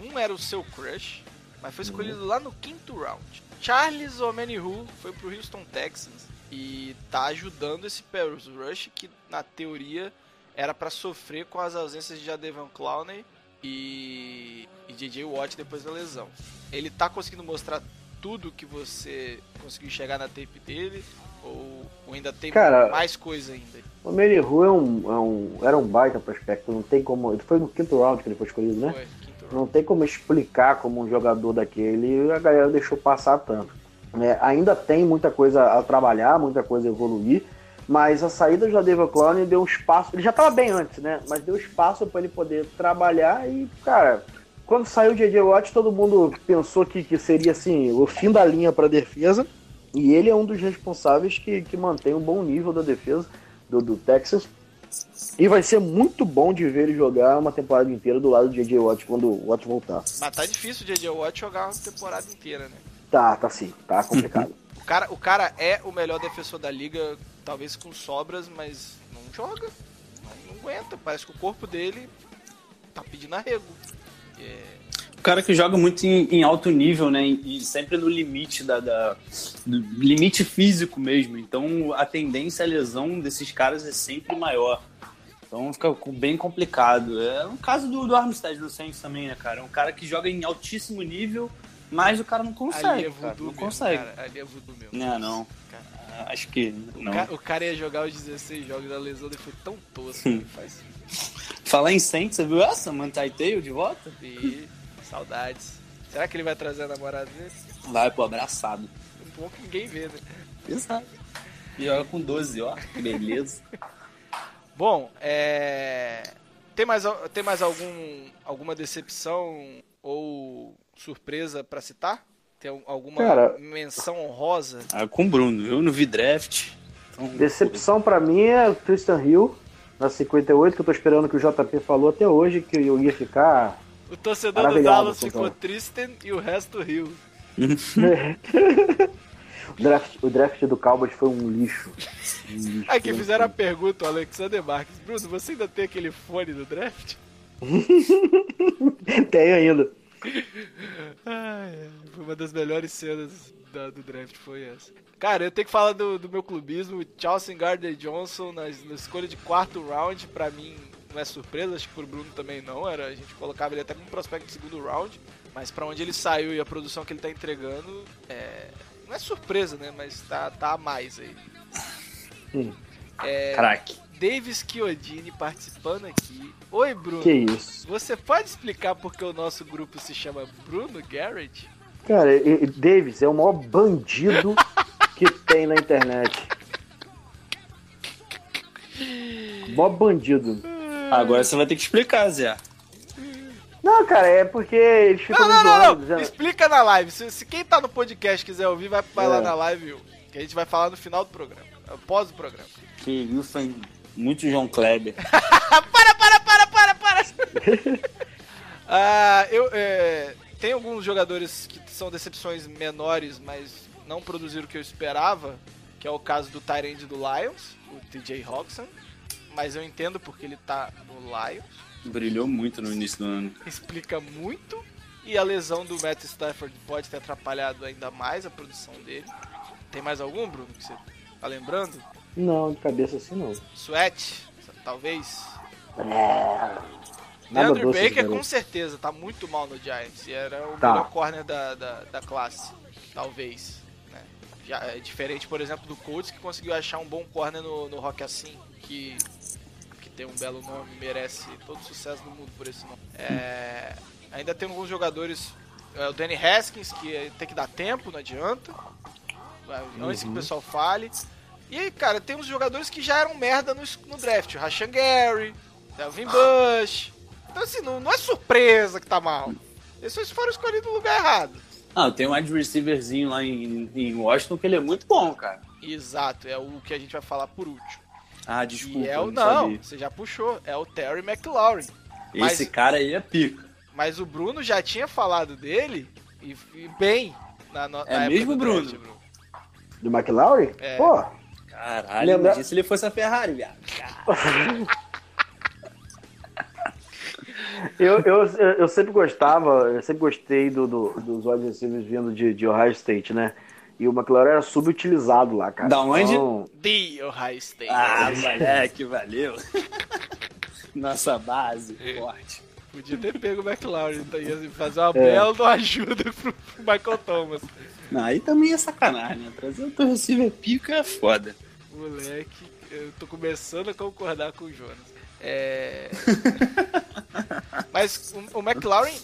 Um era o seu crush, mas foi escolhido lá no quinto round. Charles Omenihu foi pro Houston Texans e tá ajudando esse Paris Rush que na teoria era pra sofrer com as ausências de Jadevon Clowney e, e JJ Watt depois da lesão. Ele tá conseguindo mostrar tudo que você conseguiu chegar na tape dele ou, ou ainda tem Cara, mais coisa ainda? O Merihu é um, é um, era um baita prospecto, não tem como. Foi no quinto round que ele foi escolhido, né? Foi. Não tem como explicar como um jogador daquele a galera deixou passar tanto. É, ainda tem muita coisa a trabalhar, muita coisa a evoluir, mas a saída do Jadeva Clowney deu um espaço. Ele já estava bem antes, né? Mas deu espaço para ele poder trabalhar e, cara, quando saiu o JJ Watt, todo mundo pensou que, que seria assim o fim da linha para defesa. E ele é um dos responsáveis que, que mantém um bom nível da defesa do, do Texas. E vai ser muito bom de ver ele jogar uma temporada inteira do lado do JJ Watt quando o Watt voltar. Mas tá difícil o JJ Watt jogar uma temporada inteira, né? Tá, tá sim, tá complicado. (laughs) O cara, o cara é o melhor defensor da liga, talvez com sobras, mas não joga. Não, aguenta. Parece que o corpo dele tá pedindo arrego. É, O cara que joga muito em, em alto nível, né? E sempre no limite da, da- limite físico mesmo. Então a tendência à lesão desses caras é sempre maior. Então fica bem complicado. É o caso do, do Armstead do Saints também, né, cara? É um cara que joga em altíssimo nível, mas o cara não ali consegue, é cara. Não mesmo, consegue. cara. Ali é voodoo mesmo. Não, não. Cara, Ah, Acho que O, não. ca- o cara ia jogar os 16 jogos da lesão, ele foi tão tosco. Ele faz... Falar em Saints, você viu essa? Mantai Tail de volta? E saudades. Será que ele vai trazer a namorada dele? Vai, pô, abraçado. Um que ninguém vê, né? Exato. E joga com 12, ó. Que beleza. (laughs) Bom, é... Tem mais, tem mais algum, alguma decepção ou surpresa pra citar? Tem alguma Cara- menção honrosa? Ah, com o Bruno, eu não vi draft. Então, Decepção pra mim é o Tristan Hill, na 58, que eu tô esperando que o JP falou até hoje, que eu ia ficar. O torcedor do Dallas ficou. Tristan e o resto riu. (laughs) o, draft, o draft do Cowboys foi um lixo. Um lixo. Aí que fizeram a pergunta, o Alexander Marques. Bruno, você ainda tem aquele fone do draft? (laughs) Tem ainda. Ai, foi uma das melhores cenas da- do draft, foi essa. Cara, eu tenho que falar do, do meu clubismo. Chelsea Gardner Johnson na, na escolha de quarto round, pra mim não é surpresa, acho que pro Bruno também não. Era, a gente colocava ele até como prospecto de segundo round, mas pra onde ele saiu e a produção que ele tá entregando, é, não é surpresa, né? Mas tá, tá a mais aí. Hum. É, Crack. Davis Chiodini participando aqui. Oi, Bruno. Que isso. Você pode explicar por que o nosso grupo se chama Bruno Garrett? Cara, e- e Davis é o maior bandido (laughs) que tem na internet. Maior bandido. Agora você vai ter que explicar, Zé. Não, cara, é porque eles ficam Não, não, não, não. dizendo- Explica na live. Se, se quem tá no podcast quiser ouvir, vai, vai lá É. na live? Que a gente vai falar no final do programa. Após o programa. Que isso, hein? Muito João Kleber. (laughs) para, para, para, para, para! (laughs) ah, eu, é, tem alguns jogadores que são decepções menores, mas não produziram o que eu esperava, que é o caso do Tyrande do Lions, o TJ Hawkinson. Mas eu entendo porque ele tá no Lions. Brilhou muito no início do ano. explica muito. E a lesão do Matt Stafford pode ter atrapalhado ainda mais a produção dele. Tem mais algum, Bruno, que você tá lembrando? Não, de cabeça assim não. Sweat, talvez. Nada Leandro doce Baker com certeza tá muito mal no Giants. E era o Tá. melhor corner da, da, da classe. Talvez. né? Já, é diferente, por exemplo, do Colts que conseguiu achar um bom corner no, no Rock Assim. Que, que tem um belo nome, merece todo o sucesso do mundo por esse nome. É, ainda tem alguns jogadores. é, o Danny Haskins, que tem que dar tempo, não adianta. Antes que o pessoal fale. E aí, cara, tem uns jogadores que já eram merda no, no draft. O Rashan Gary, Delvin Bush. Então, assim, não, não é surpresa que tá mal. Esses foram escolhidos no lugar errado. Ah, tem um wide receiverzinho lá em, em Washington que ele é muito bom, cara. Exato, é o que a gente vai falar por último. Ah, desculpa. e é o. não sabia. você já puxou. É o Terry McLaurin. Mas- Esse cara aí é pica. Mas o Bruno já tinha falado dele e, e bem na, É na época mesmo, do Bruno? draft, Bruno. Do McLaurin? É. Pô, Caralho, Lembra- imagina se ele fosse a Ferrari, viado. (laughs) eu, eu, eu sempre gostava, eu sempre gostei do, do- dos wide receivers vindo de, de Ohio State, né? E o McLaurin era subutilizado lá, cara. Da onde? Então, The Ohio State. Ah, moleque, valeu. (laughs) Nossa base, forte. Podia ter pego o McLaurin, então ia fazer uma bela ajuda pro, pro Michael Thomas. Não, aí também é sacanagem, né? Trazer o teu receiver pica é foda. Moleque, eu tô começando a concordar com o Jonas. É... (laughs) Mas o, o McLaurin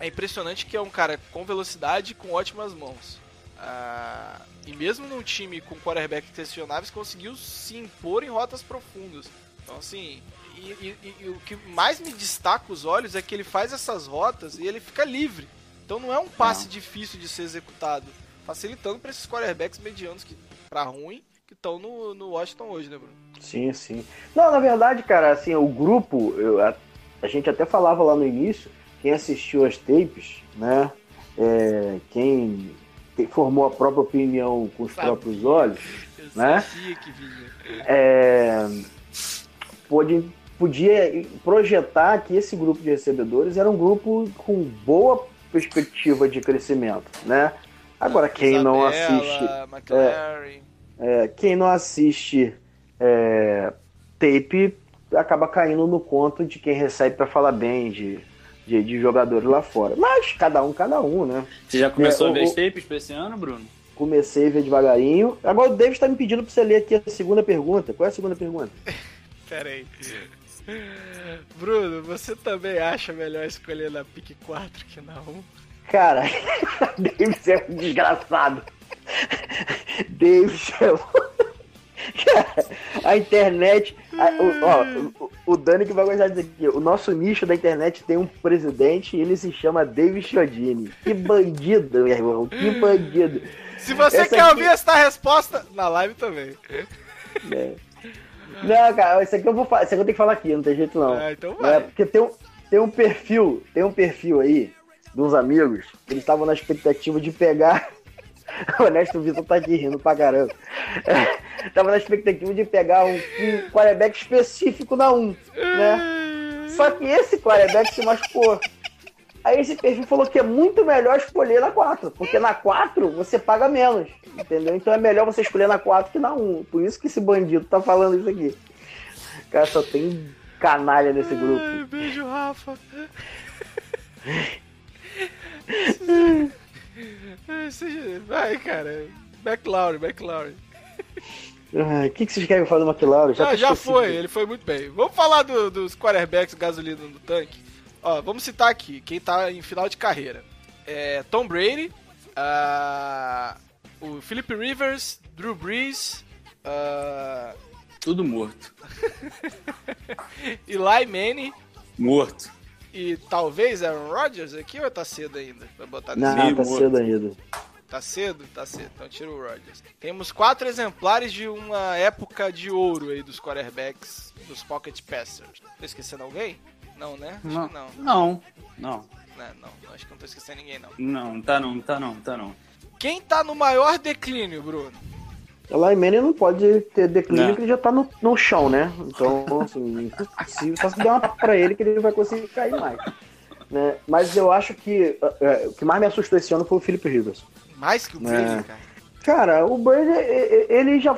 é impressionante que é um cara com velocidade e com ótimas mãos. Ah, e mesmo num time com quarterback questionáveis, conseguiu se impor em rotas profundas. Então, assim, e, e- e- o que mais me destaca os olhos é que ele faz essas rotas e ele fica livre. Então não é um passe difícil de ser executado, facilitando para esses quarterbacks medianos que para ruim que estão no, no Washington hoje, né, Bruno? Sim, sim. Não, na verdade, cara, assim, o grupo, eu- a, a gente até falava lá no início, quem assistiu as tapes, né? é, quem, quem formou a própria opinião com os Sabia. próprios olhos, Eu Né? que vinha. é, pôde, podia projetar que esse grupo de recebedores era um grupo com boa perspectiva de crescimento, né? Agora, quem não assiste McLaren. é, quem não assiste é, tape acaba caindo no conto de quem recebe para falar bem de, de, de jogadores lá fora. Mas cada um, cada um, né? Você já começou É, a ver o- tapes pra esse ano, Bruno? Comecei a ver devagarinho. Agora o David está me pedindo para você ler aqui a segunda pergunta. Qual é a segunda pergunta? (laughs) Pera aí. Bruno, você também acha melhor escolher na pick 4 que na 1? Cara, (laughs) David é um desgraçado. (laughs) David é a internet. a- o, ó, o, Dani que vai gostar disso aqui. O nosso nicho da internet tem um presidente e ele se chama David Chiodini. Que bandido, meu irmão. Que bandido. Se você Essa quer aqui- ouvir essa resposta, na live também. É. Não, cara, isso aqui eu vou falar. Isso aqui eu tenho que falar aqui, não tem jeito não. Ah, então É, vai. porque tem um, tem um perfil, tem um perfil aí de uns amigos que eles estavam na expectativa de pegar. (laughs) O Honesto Vitor tá aqui rindo pra caramba. É, tava na expectativa de pegar um, um quarterback específico na 1, né? Só que esse quarterback se machucou. Aí esse perfil falou que é muito melhor escolher na 4, porque na 4 você paga menos, entendeu? Então é melhor você escolher na 4 que na 1. Por isso que esse bandido tá falando isso aqui. Cara, só tem canalha nesse grupo. Ai, beijo, Rafa. (laughs) Vai, cara. McLaurin, McLaurin. O que, que vocês querem falar do McLaren? Já, tô já foi, ele foi muito bem. Vamos falar do- dos quarterbacks gasolina no tanque. Ó, vamos citar aqui quem tá em final de carreira. É, Tom Brady, ah, o Philip Rivers, Drew Brees, ah, Tudo morto. (laughs) Eli Manning Morto. E talvez Aaron Rodgers aqui ou tá cedo ainda? Pra botar nesse Não, tá cedo ainda. Tá cedo? Tá cedo. Então tira o Rodgers. Temos quatro exemplares de uma época de ouro aí dos quarterbacks dos Pocket Passers. Tô esquecendo alguém? Não, né? Acho Não. que não. Não. Não. Né, Não, não, acho que não tô esquecendo ninguém, não. Não, tá não, tá não, tá não. Quem tá no maior declínio, Bruno? O Eli Manning não pode ter declínio Não. porque ele já tá no, no chão, né? Então, assim, se, só se der uma pra ele que ele vai conseguir cair mais. Né? Mas eu acho que é, o que mais me assustou esse ano foi o Philip Rivers. Mais que o É. Brady, cara. Cara, o Brady, e- e- ele já.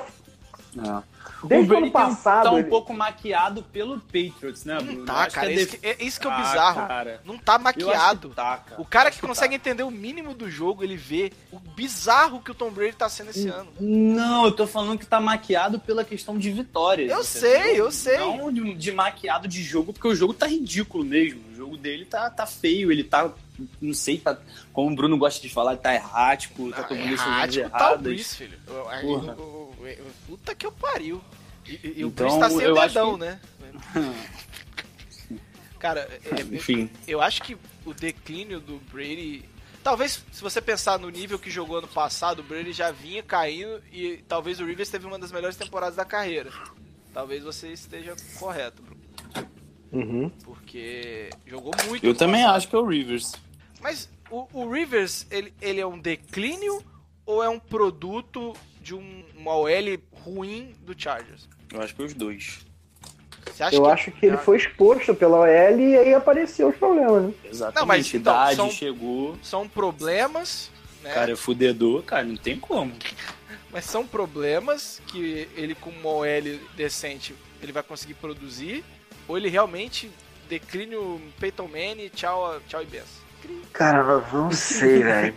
Não. Desde o ano passado. tá um ele- pouco maquiado pelo Patriots, né, Bruno? Não tá, Acho cara. que É isso def- que é, isso que é o Ah, bizarro. cara. Não tá maquiado. tá, cara. O cara que consegue tá. entender o mínimo do jogo, ele vê o bizarro que o Tom Brady tá sendo esse ano. Não, eu tô falando que tá maquiado pela questão de vitórias. Eu entendeu? sei, eu sei. Não de, de maquiado de jogo, porque o jogo tá ridículo mesmo. O jogo dele tá, tá feio, ele tá. Não sei, tá, como o Bruno gosta de falar, tá errático, tá Não, tomando é decisões errático tá o erradas. Filho. O- aí, Porra. o- o- Ué, Puta que eu pariu. E, e- e o Então, Breeze tá sem eu o acho dedão, que- né? (laughs) Cara, é- é- Enfim. eu acho que o declínio do Brady. Talvez, se você pensar no nível que jogou ano passado, o Brady já vinha caindo e talvez o Rivers teve uma das melhores temporadas da carreira. Talvez você esteja correto, Bruno, Uhum. porque jogou muito. Eu também passado. acho que é o Rivers. Mas o, o Rivers, ele, ele é um declínio ou é um produto de um, uma OL ruim do Chargers? Eu acho que é os dois. Você acha Eu acho que ele foi exposto pela OL e aí apareceu os problemas, né? Exatamente. Não, mas, então, idade são- chegou. São problemas, né? Cara, é fudedor, cara, não tem como. (laughs) Mas são problemas que ele com uma OL decente ele vai conseguir produzir ou ele realmente declínio Peyton Manning, tchau, tchau e benção. Cara, não sei, (laughs) velho.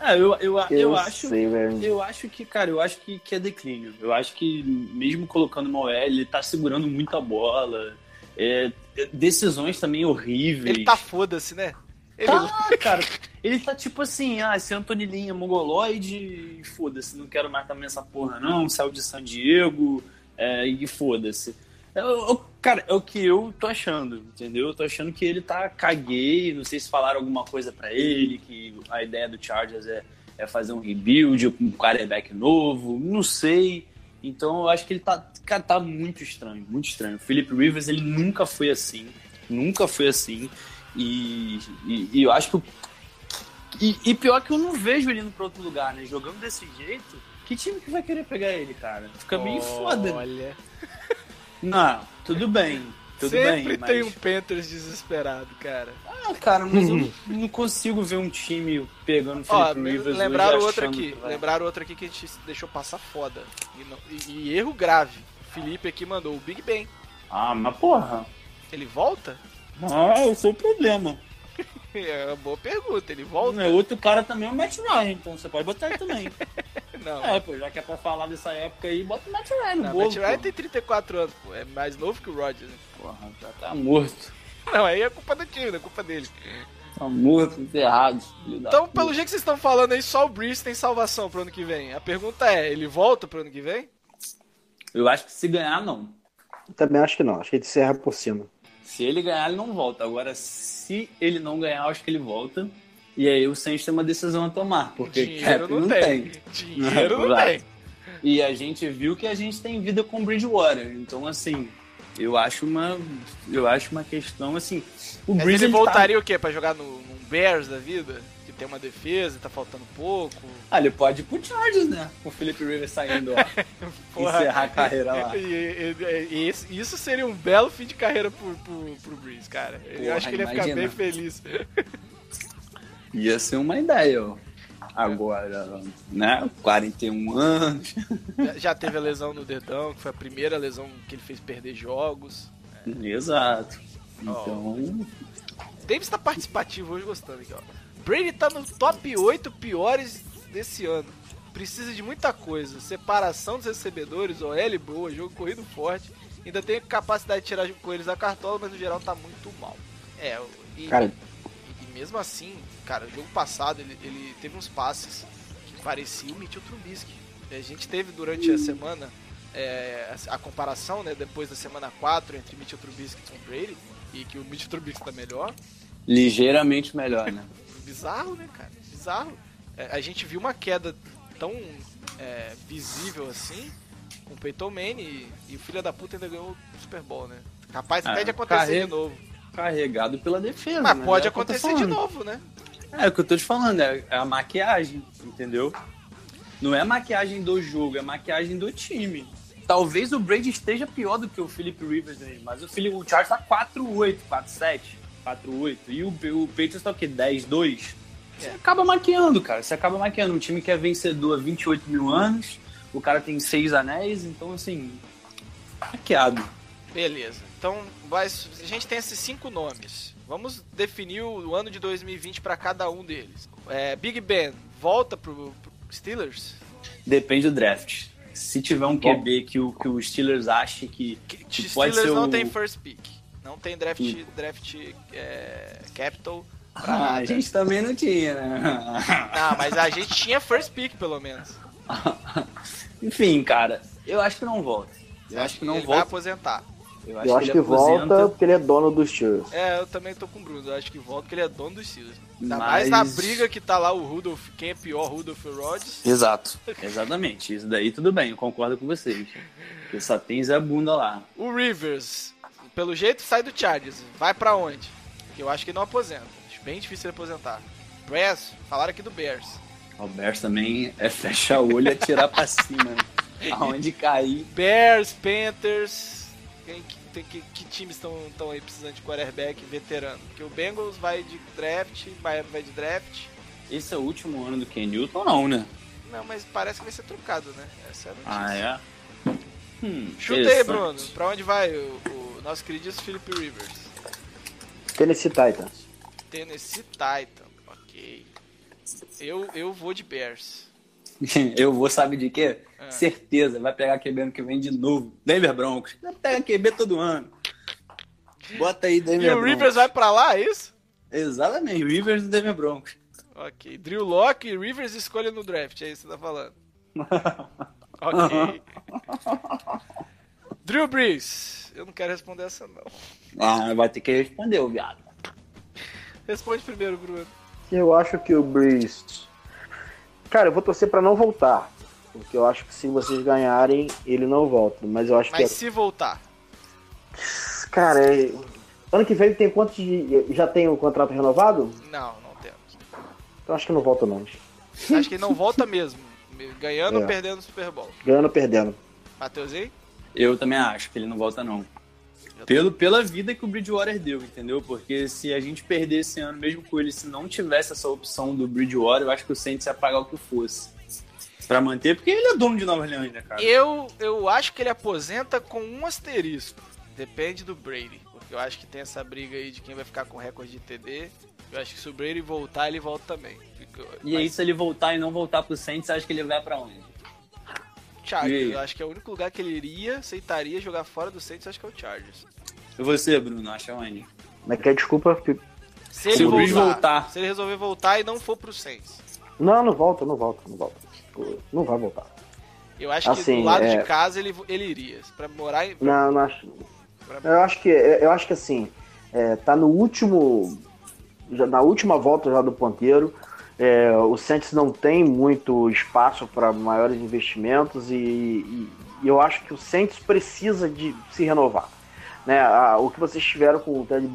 É, eu, eu, eu, Eu acho. sei. Eu acho que, cara, eu acho que, que é declínio. Eu acho que mesmo colocando uma OL, ele tá segurando muita bola. É, decisões também horríveis. Ele tá foda-se, né? Ele, Tá, cara. Ele tá tipo assim, ah, esse Anthony Lynn é mongoloide, foda-se, não quero mais também essa porra não, saiu de San Diego, é, e foda-se. É, o- o- cara, é o que eu tô achando, entendeu? Eu tô achando que ele tá caguei, não sei se falaram alguma coisa pra ele, que a ideia do Chargers é, é fazer um rebuild um quarterback novo, não sei. Então eu acho que ele tá, cara, tá muito estranho, muito estranho. O Philip Rivers, ele nunca foi assim, nunca foi assim. E, e, e eu acho que. E, e pior que eu não vejo ele indo pra outro lugar, né? Jogando desse jeito, que time que vai querer pegar ele, cara? Fica meio foda. Olha, Não, tudo bem. Tudo sempre bem, tem mas... um Panthers desesperado, cara. Ah, cara, mas eu não consigo ver um time pegando o Ó, Rivers lembraram outra achando aqui. Lembraram outra aqui que a gente deixou passar foda. E, não- e- e erro grave. Felipe aqui mandou o Big Ben. Ah, mas porra. Ele volta? Ah, eu sou o problema. É uma boa pergunta. Ele volta? É, Outro cara também é o Matt Ryan, então você pode botar ele também. (laughs) Não. é, pô, já que é pra falar dessa época aí, bota o Matt Ryan no Não, bolo. Matt Ryan pô. tem 34 anos, pô. É mais novo que o Rodgers. né? Porra, já tá morto. Não, aí é culpa do time, não é culpa dele. Tá morto, enterrado. Então, puta. pelo jeito que vocês estão falando aí, só o Breeze tem salvação pro ano que vem. A pergunta é, ele volta pro ano que vem? Eu acho que se ganhar, não. Também acho que não. Acho que ele encerra por cima. Se ele ganhar, ele não volta. Agora, se ele não ganhar, eu acho que ele volta. E aí o Saints tem uma decisão a tomar, porque Dinheiro cap não, tem. Dinheiro (laughs) não tem. E a gente viu que a gente tem vida com Bridgewater. Então, assim, eu acho uma, eu acho uma questão assim. O Mas ele tá- voltaria o quê? Pra jogar no, num Bears da vida? Tem uma defesa, tá faltando pouco. Ah, ele pode ir pro Chargers, né? Com o Felipe Rivers saindo. (laughs) Porra. Encerrar a carreira lá. E, e- e- isso seria um belo fim de carreira pro, pro, pro Breeze, cara. Eu Porra, acho que ele ia ficar bem feliz. (laughs) Ia ser uma ideia, ó. Agora, né? 41 anos. (laughs) Já, teve a lesão no dedão, que foi a primeira lesão que ele fez perder jogos. Exato. Então, Davis tá participativo hoje gostando aqui, ó. Brady tá no top 8 piores desse ano. Precisa de muita coisa. Separação dos recebedores, OL boa, jogo corrido forte. Ainda tem capacidade de tirar com eles da cartola, mas no geral tá muito mal. É, e, Cara, e- e mesmo assim, cara, o jogo passado ele, ele teve uns passes que pareciam o Mitchell Trubisky. A gente teve durante a semana é, a, a comparação, né, depois da semana 4 entre Mitchell Trubisky e Tom Brady, e que o Mitchell Trubisky tá melhor. ligeiramente melhor, né? (laughs) Bizarro, né, cara? Bizarro. É, a gente viu uma queda tão é, visível assim com o Peyton Manning e, e o filho da puta ainda ganhou o Super Bowl, né? Capaz até Ah, de acontecer carrega- de novo. Carregado pela defesa. Mas né? pode É acontecer de novo, né? É o que eu tô te falando, é é a maquiagem, entendeu? Não é a maquiagem do jogo, é a maquiagem do time. Talvez o Brady esteja pior do que o Philip Rivers aí, mas o, Philip, o Charles tá 4-8, 4-7, 4-8. E o, o Patriots tá o quê? 10-2? Você É. acaba maquiando, cara. Você acaba maquiando. Um time que é vencedor há 28 mil anos, o cara tem seis anéis, então assim. Maquiado. Beleza. Então, vai, a gente tem esses cinco nomes. Vamos definir o ano de 2020 para cada um deles. É, Big Ben volta pro, pro Steelers? Depende do draft. Se tiver um QB que o, que o Steelers ache que, Que, que Steelers pode ser não o... tem first pick. Não tem draft, draft é, capital. pra Ah, a gente também não tinha, né? Ah, mas a gente tinha first pick, pelo menos. (laughs) Enfim, cara, eu acho que não volta. Eu acho que não ele vai volta. aposentar. Eu Eu acho que ele volta porque ele é dono dos Steelers. É, eu também tô com o Bruno. Eu acho que volta porque ele é dono dos Steelers. Ainda Mas- mais na briga que tá lá o Rudolph. Quem é pior, Rudolph ou Rodgers? Exato. (laughs) Exatamente. Isso daí tudo bem, eu concordo com vocês. Porque só tem Zé Bunda lá. O Rivers, pelo jeito, sai do Chargers. Vai pra onde? Que eu acho que ele não aposenta. Acho bem difícil ele aposentar. Bears, falaram aqui do Bears. O Bears também é fechar o olho e atirar pra (laughs) cima. né? Aonde cair. Bears, Panthers. Quem, que, que, que times estão aí precisando de quarterback veterano? Porque o Bengals vai de draft, Miami vai de draft. Esse é o último ano do Ken Newton, não, né? Não, mas parece que vai ser trocado, né? Essa é a notícia. Ah, é? Hum, Chuta aí, interessante. Bruno. Pra onde vai o, o nosso queridíssimo Philip Rivers? Tennessee Titans. Tennessee Titan. Ok. Eu, eu vou de Bears. (laughs) Eu vou, sabe de quê? Ah. Certeza, vai pegar QB ano que vem de novo. Denver Broncos. Já pega QB todo ano. Bota aí Denver E o Broncos. Rivers vai pra lá, é isso? Exatamente, Rivers e Denver Broncos. Ok. Drew Locke e Rivers escolha no draft, é isso que você tá falando. (laughs) Ok. (laughs) Drew Brees. Eu não quero responder essa, não. Ah, vai ter que responder, o viado. Responde primeiro, Bruno. Eu acho que o Breeze. Cara, eu vou torcer pra não voltar. Porque eu acho que se vocês ganharem, ele não volta. Mas eu acho Mas que. se voltar. Cara, é- ano que vem ele tem quantos de. Já tem o contrato renovado? Não, não temos. Então acho que não volta, não. Acho que ele não volta mesmo. Ganhando É. ou perdendo o Super Bowl. Ganhando ou perdendo. Mateuzinho? Eu também acho que ele não volta, não. Pelo, pela vida que o Bridgewater deu, entendeu? Porque se a gente perder esse ano, mesmo com ele, se não tivesse essa opção do Bridgewater, eu acho que o Saints ia pagar o que fosse. Pra manter, porque ele é dono de Nova Orleans, né, cara? Eu, eu acho que ele aposenta com um asterisco. Depende do Brady. Porque eu acho que tem essa briga aí de quem vai ficar com recorde de TD. Eu acho que se o Brady voltar, ele volta também. E aí, se ele voltar e não voltar pro Saints, você acha que ele vai pra onde? Chargers, eu acho que é o único lugar que ele iria, aceitaria jogar fora do Saints, acho que é o Chargers. E você, Bruno, acha onde? Mas quer desculpa. que- Se ele Se o voltar, voltar. se ele resolver voltar e não for pro Saints. Não, não volta, não volta, não volta. Não vai voltar. Eu acho que Assim, do lado é- de casa ele, ele iria. Pra morar em. Não, não acho. Eu acho que, eu acho que assim, é, tá no último, já na última volta já do ponteiro. É, o Saints não tem muito espaço para maiores investimentos e, e- e eu acho que o Saints precisa de se renovar. Né? A- o que vocês tiveram com o Ted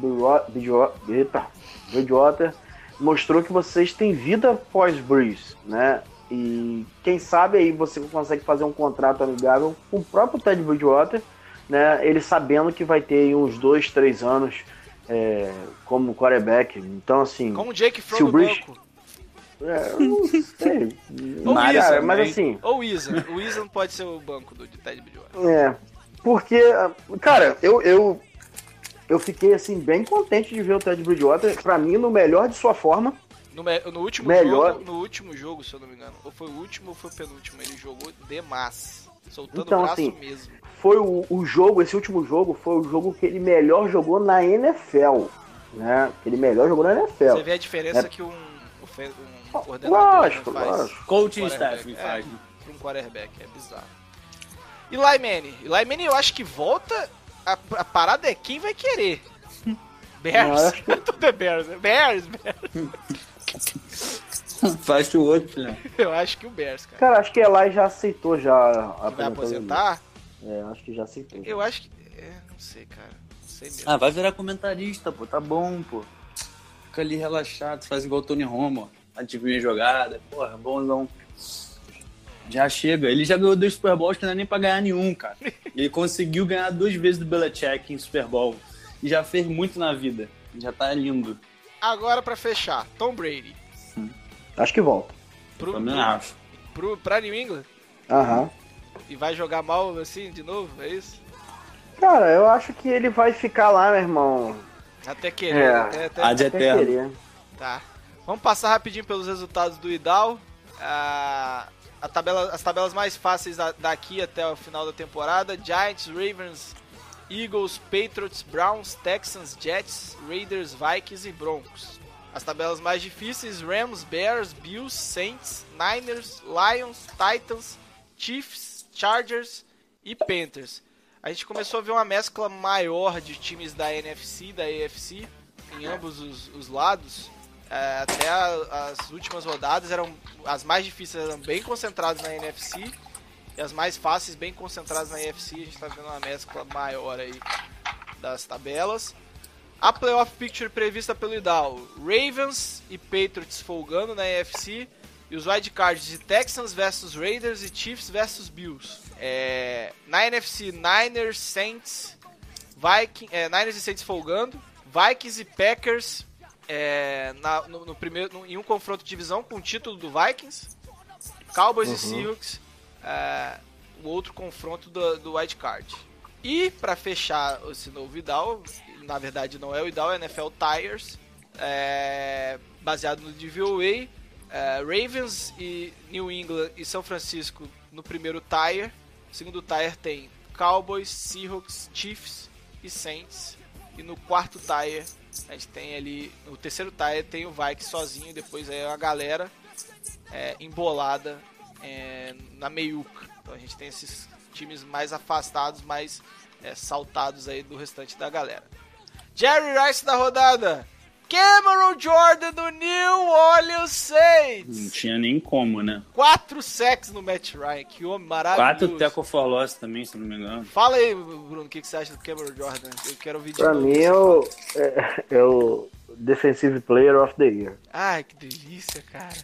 Bridgewater- mostrou que vocês têm vida pós-Breeze, né? E quem sabe aí você consegue fazer um contrato amigável com o próprio Ted Bridgewater, né? Ele sabendo que vai ter uns dois, três anos é, como quarterback. Então, assim. Com o Jake Fromm Se o no Breeze- banco. É, eu não sei. Ou Cara, Isa, mas também. assim. Ou Isa. O Isa não pode ser o banco do de Ted Bridgewater. É. Porque, cara, eu, eu, eu fiquei assim bem contente de ver o Ted Bridgewater, pra mim, no melhor de sua forma. No, me- no último Melhor. jogo, no último jogo, se eu não me engano, ou foi o último ou foi o penúltimo, ele jogou demais. Soltando Então, o braço assim, mesmo. Foi o, o jogo, esse último jogo, foi o jogo que ele melhor jogou na NFL. Né? Que ele melhor jogou na Você NFL. vê a diferença É. que um, um coordenador Lógico, não faz. lógico. Coaching Quarterback, staff me é. faz, né? pra um quarterback, é bizarro. E? Eli Manning eu acho que volta. A, a parada é quem vai querer. (laughs) Bears. acho (laughs) Tudo é Bears, né? Bears, Bears. (laughs) Faz o outro, filhão. Eu acho que o Bears, cara. Cara, acho que Eli já aceitou já a Que vai aposentar? É, acho que já aceitou. Eu acho que. É, não sei, cara. Não sei mesmo. Ah, vai virar comentarista, pô. Tá bom, pô. Fica ali relaxado, faz igual o Tony Romo, ó. Adivinha a jogada. Porra, bonzão. Já chega. Ele já ganhou dois Super Bowls que não é nem pra ganhar nenhum, cara. Ele conseguiu ganhar duas vezes do Belichick em Super Bowl. E já fez muito na vida. Já tá lindo. Agora pra fechar, Tom Brady. Acho que volta. Pro, Também acho. pro, pra New England. Aham. E vai jogar mal assim de novo, é isso? Cara, eu acho que ele vai ficar lá, meu irmão. Até querer. É. Até, até, Até eterno. querer. Tá. Vamos passar rapidinho pelos resultados do Idal. Ah, a tabela, as tabelas mais fáceis da- daqui até o final da temporada: Giants, Ravens, Eagles, Patriots, Browns, Texans, Jets, Raiders, Vikings e Broncos. As tabelas mais difíceis: Rams, Bears, Bills, Saints, Niners, Lions, Titans, Chiefs, Chargers e Panthers. A gente começou a ver uma mescla maior de times da NFC e da AFC em ambos os, os lados. É, até a- as últimas rodadas eram as mais difíceis eram bem concentradas na NFC e as mais fáceis bem concentradas na AFC. A gente tá vendo uma mescla maior aí das tabelas. A playoff picture prevista pelo Idal: Ravens e Patriots folgando na AFC e os wildcards de Texans versus Raiders e Chiefs versus Bills. É, na NFC, Niners, Saints, Viking, é, Niners e Saints folgando, Vikings e Packers é, na- no, no primeiro, no- em um confronto de divisão com o título do Vikings, Cowboys e Seahawks, é, o outro confronto do, do White Card. E para fechar esse novo IDAL, na verdade não é o IDAL, é NFL Tires, é, baseado no DVOA, é, Ravens e New England e São Francisco no primeiro tire, segundo tire tem Cowboys, Seahawks, Chiefs e Saints, e no quarto tire a gente tem ali, no terceiro tire tem o Vikings sozinho, depois aí a galera é, embolada é, na meiuca. Então a gente tem esses times mais afastados, mais é, saltados aí do restante da galera. Jerry Rice da rodada. Cameron Jordan do New Orleans Não Saints. tinha nem como, né? Quatro sacks no Matt Ryan. Que homem maravilhoso. Quatro tackle for loss também, se não me engano. Fala aí, Bruno, o que que você acha do Cameron Jordan? Eu quero ouvir de Pra novo mim você é é, é o Defensive Player of the Year. Ai, que delícia, cara.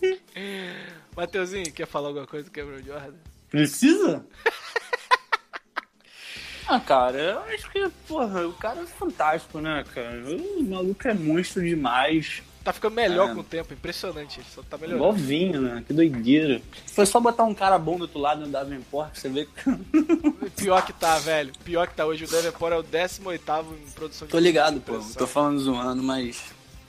(laughs) Mateuzinho, quer falar alguma coisa do Cameron Jordan? Precisa? Ah, cara, eu acho que, porra, o cara é fantástico, né, cara? O maluco é monstro demais. Tá ficando melhor É. com o tempo, impressionante. Ele só tá melhorando. Igual vinho, né? Que doideira. Foi só botar um cara bom do outro lado no Davenport, você vê que. (laughs) Pior que tá, velho. Pior que tá hoje. O Davenport é o 18 em produção de Tô ligado, pô. Tô falando zoando, mas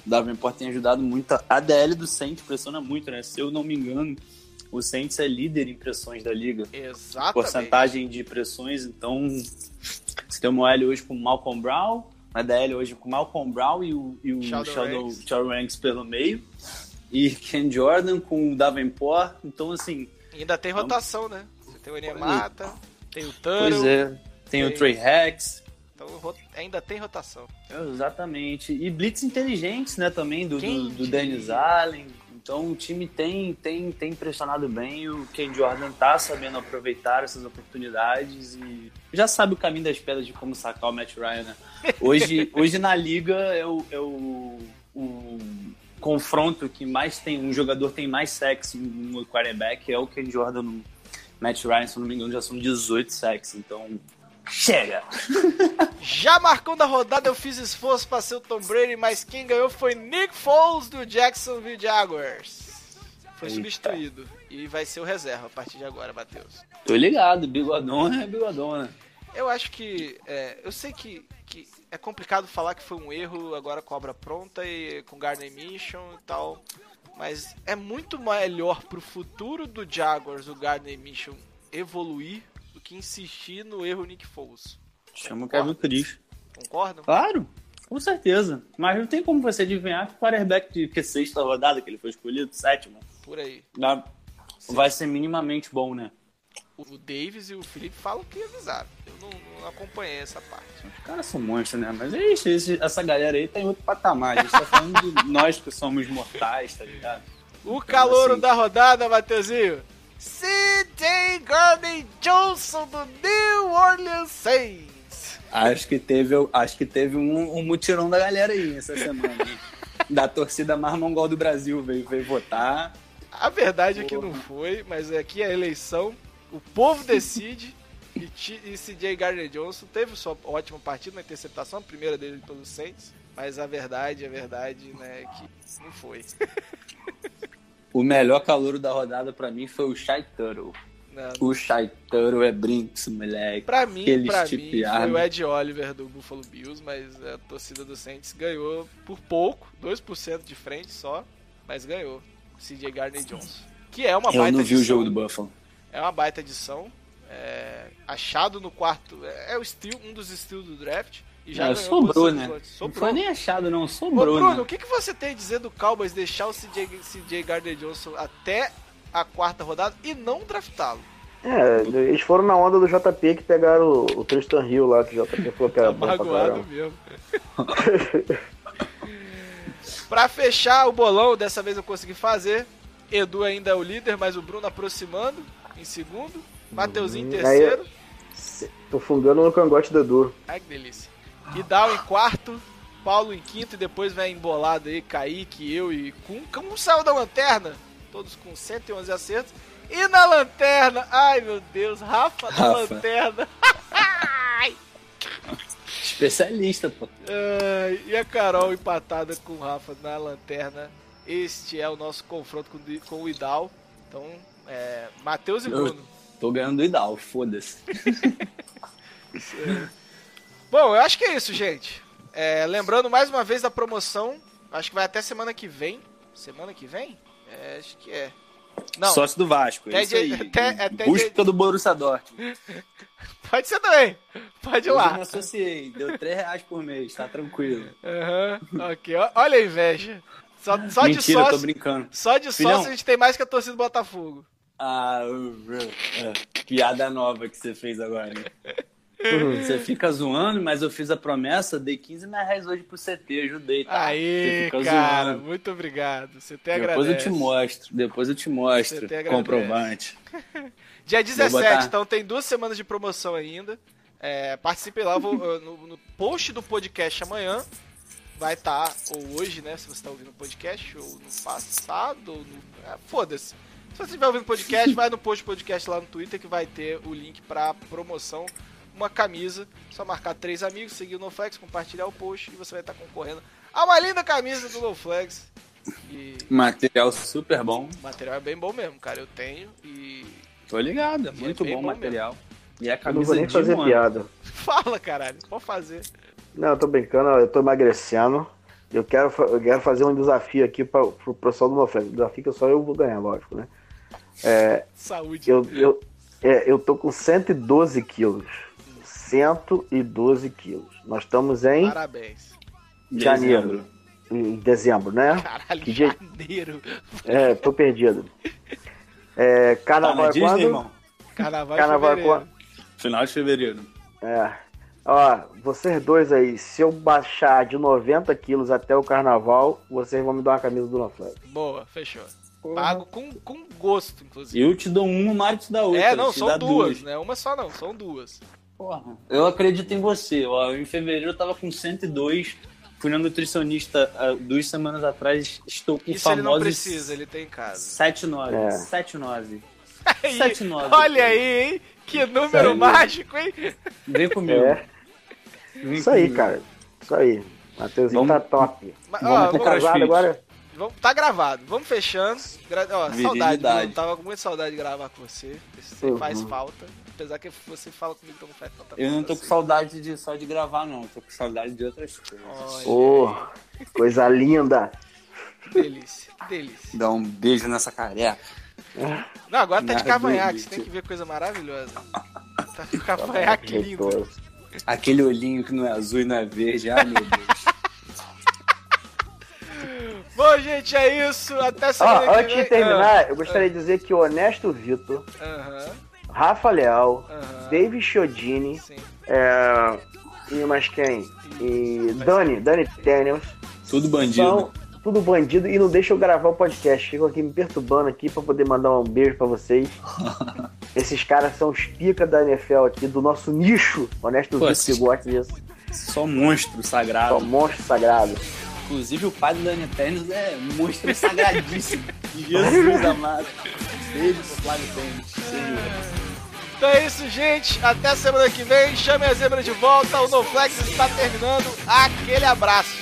o Davenport tem ajudado muito. A a DL do Saints pressiona muito, né? Se eu não me engano, o Saints é líder em pressões da liga. Exatamente. Porcentagem de pressões, então. Você tem uma OL hoje com o Malcolm Brown, a DL hoje com o Malcolm Brown e o, e o Sheldon Sheldon, Ranks. Sheldon Ranks pelo meio. E Ken Jordan com o Davenport. Então, assim, E ainda tem rotação, né? Você tem o Enemata, tem o pois Turo. é. Tem o tem- Trey Rex. Então ainda tem rotação. Exatamente. E blitz inteligentes, né, também, do, Quem do, do? Dennis Allen. Então o time tem, tem, tem pressionado bem. O Ken Jordan tá sabendo aproveitar essas oportunidades e já sabe o caminho das pedras de como sacar o Matt Ryan, né? Hoje, (laughs) hoje na liga é o, é o, o confronto que mais tem, um jogador tem mais sacks no quarterback é o Ken Jordan no Matt Ryan, se não me engano, já são 18 sacks. Então, chega! (laughs) Já marcando a rodada, eu fiz esforço pra ser o Tom Brady, mas quem ganhou foi Nick Foles do Jacksonville Jaguars. Foi Eita. substituído. E vai ser o reserva a partir de agora, Matheus. Tô ligado, bigodona é bigodona. Eu acho que. é, eu sei que, que é complicado falar que foi um erro agora com a obra pronta e com Gardner Mission e tal. Mas é muito melhor pro futuro do Jaguars o Gardner Mission evoluir do que insistir no erro Nick Foles. Chama o Kevin Cris. Concordam? Claro, com certeza. Mas não tem como você adivinhar que o quarterback de que sexta rodada que ele foi escolhido, sétimo, Por aí. dá- vai ser minimamente bom, né? O Davis e o Felipe falam que avisaram. Eu não, não acompanhei essa parte. Os caras são monstros, né? Mas é isso, esse- essa galera aí tá em outro patamar. A gente tá falando de (laughs) nós que somos mortais, tá ligado? O calouro assim- da rodada, Mateuzinho. C.J. Gardner Johnson do New Orleans Saints. Acho que teve, acho que teve um, um mutirão da galera aí essa semana. (laughs) Da torcida mais mongol do Brasil veio, veio votar. A verdade é que não foi, mas aqui é a eleição. O povo decide. E, e C.J. Gardner Johnson teve sua ótima partida na interceptação, a primeira dele pelo Saints. Mas a verdade, a verdade, né, é que não foi. (laughs) O melhor calouro da rodada pra mim foi o Shy Turtle. Não, O Shy Turtle é brinks, moleque. Pra mim, Aquele pra mim, foi o Ed Oliver do Buffalo Bills, mas a torcida do Saints ganhou por pouco, 2% de frente só, mas ganhou. CJ Gardner Johnson. Que é uma Eu baita não vi o jogo do Buffalo. É uma baita edição. achado no quarto. É, é o um dos steals do draft. É, ganhou sobrou, né? votos. Não Sobrou. foi nem achado, não. Ô, Sobrou, Bruno, né? o que, que você tem a dizer do Cowboys deixar o CJ, CJ Gardner Johnson até a quarta rodada e não draftá-lo? É, eles foram na onda do JP que pegaram o, o Tristan Hill lá, que o JP falou que era Tá bom pra magoado caramba. mesmo. (laughs) pra fechar o bolão, dessa vez eu consegui fazer. Edu ainda é o líder, mas o Bruno aproximando em segundo. Mateuzinho em Hum, terceiro. Tô fungando no cangote do Edu. Ai, que delícia. Idal em quarto. Paulo em quinto e depois vem embolado aí, Kaique, eu e Kun. Como saiu da lanterna? Todos com 111 acertos. E na lanterna, ai meu Deus, Rafa, na Rafa. lanterna. Especialista, pô. Ai, e a Carol empatada com o Rafa na lanterna. Este é o nosso confronto com, o com o Idal. Então, é, Matheus e Eu- Bruno. Tô ganhando do Idal, foda-se. (laughs) Bom, eu acho que é isso, gente. É, lembrando mais uma vez da promoção. Acho que vai até semana que vem. Semana que vem? É, acho que é. Não, Sócio do Vasco, Até é isso aí. até- até Busca dia- do Borussia Dortmund. (laughs) pode ser também. Pode ir Hoje eu lá. me associei, deu 3 reais por mês, tá tranquilo. Aham, ok. Olha a inveja. Só, só de Mentira, tô sócio, brincando. só de Filhão. sócio a gente tem mais que a torcida do Botafogo. Ah, uh, uh, é, piada nova que você fez agora. (laughs) hein? Você fica zoando, mas eu fiz a promessa, dei 15 mil reais hoje pro CT, ajudei, tá? Aí, cara, zoando. muito obrigado. Tem Depois agradece. eu te mostro, depois eu te mostro. Comprovante. (laughs) Dia 17, botar. então tem duas semanas de promoção ainda. É, participe lá vou, no, no post do podcast amanhã. Vai estar, ou hoje, né? Se você está ouvindo o podcast, ou no passado, ou no. é, Foda-se. Se você estiver ouvindo o podcast, (laughs) vai no post do podcast lá no Twitter que vai ter o link pra promoção. Uma camisa, só marcar três amigos, seguir o NoFlex, compartilhar o post e você vai estar concorrendo a uma linda camisa do NoFlex. E Material super bom. o material é bem bom mesmo, cara. Eu tenho e. Tô ligado, é muito bem bom o bom material. E a Eu não camisa vou nem de fazer um piada. (laughs) Fala, caralho. Pode fazer. Não, eu tô brincando, eu tô emagrecendo. Eu quero, eu quero fazer um desafio aqui para pro pessoal do Noflex. Um desafio que só eu vou ganhar, lógico, né? Saúde. Eu, eu, é, eu tô com 112 quilos. 112 quilos. Nós estamos em, Parabéns. Janeiro. em dezembro, né? Caralho, Que dia- janeiro. É, tô perdido. É, Tá carnaval na é Disney, quando? irmão? Carnaval, Carnaval é fevereiro. Final de fevereiro. É. Ó, vocês dois aí, se eu baixar de 90 quilos até o carnaval, vocês vão me dar uma camisa do Noflex. Boa, fechou. Pago com, com gosto, inclusive. Eu te dou uma, o Mário te dá outra. é, não, são dá duas, né? Uma só não, são duas. Porra, eu acredito em você. Ó, em fevereiro eu tava com 102. Fui na nutricionista há duas semanas atrás. Estou com Isso ele não famosos precisa, ele tem em casa. 79. É. 79. Aí, 79. olha aí, hein? Que número mágico, hein? Vem comigo. É, Vem isso aí, comigo. cara. Isso aí. Matheusinho Vamos- tá top. Mas, Vamos ó, pro vamos-. Casado agora? vamos- tá gravado. Vamos fechando. Gra- Ó, saudade. Bruno. Tava com muita saudade de gravar com você. Você Uhum. faz falta. Apesar que você fala comigo que não faz tanta Eu não tô com assim. saudade de, só de gravar, não. Tô com saudade de outras coisas. Olha, Ô, coisa linda. delícia, que delícia. Dá um beijo nessa careca. Não, agora tá de cavanhaque, você tem que ver coisa maravilhosa. Tá de (laughs) cavanhaque lindo. Aquele olhinho que não é azul e não é verde. Ai, meu Deus. (laughs) Bom, gente, é isso. Até semana que antes de terminar, eu gostaria de dizer que o Honesto Vitor, Ah, Aham, Rafa Leal, aham. David Chiodini, é, e mais quem? E Dani, Dani Daniels, Tudo bandido. são tudo bandido e não deixa eu gravar o podcast. Ficam aqui me perturbando aqui pra poder mandar um beijo pra vocês. (laughs) Esses caras são os pica da NFL aqui, do nosso nicho. Honesto Pô, que gosta disso. Só monstro sagrado. São monstros sagrados. Inclusive o pai do Dani Tênis é monstro sagradíssimo. (laughs) Jesus amado. Beijo pro Flávio Tênis. Então é isso, gente. Até semana que vem. Chame a zebra de volta. O NoFlex está terminando. Aquele abraço.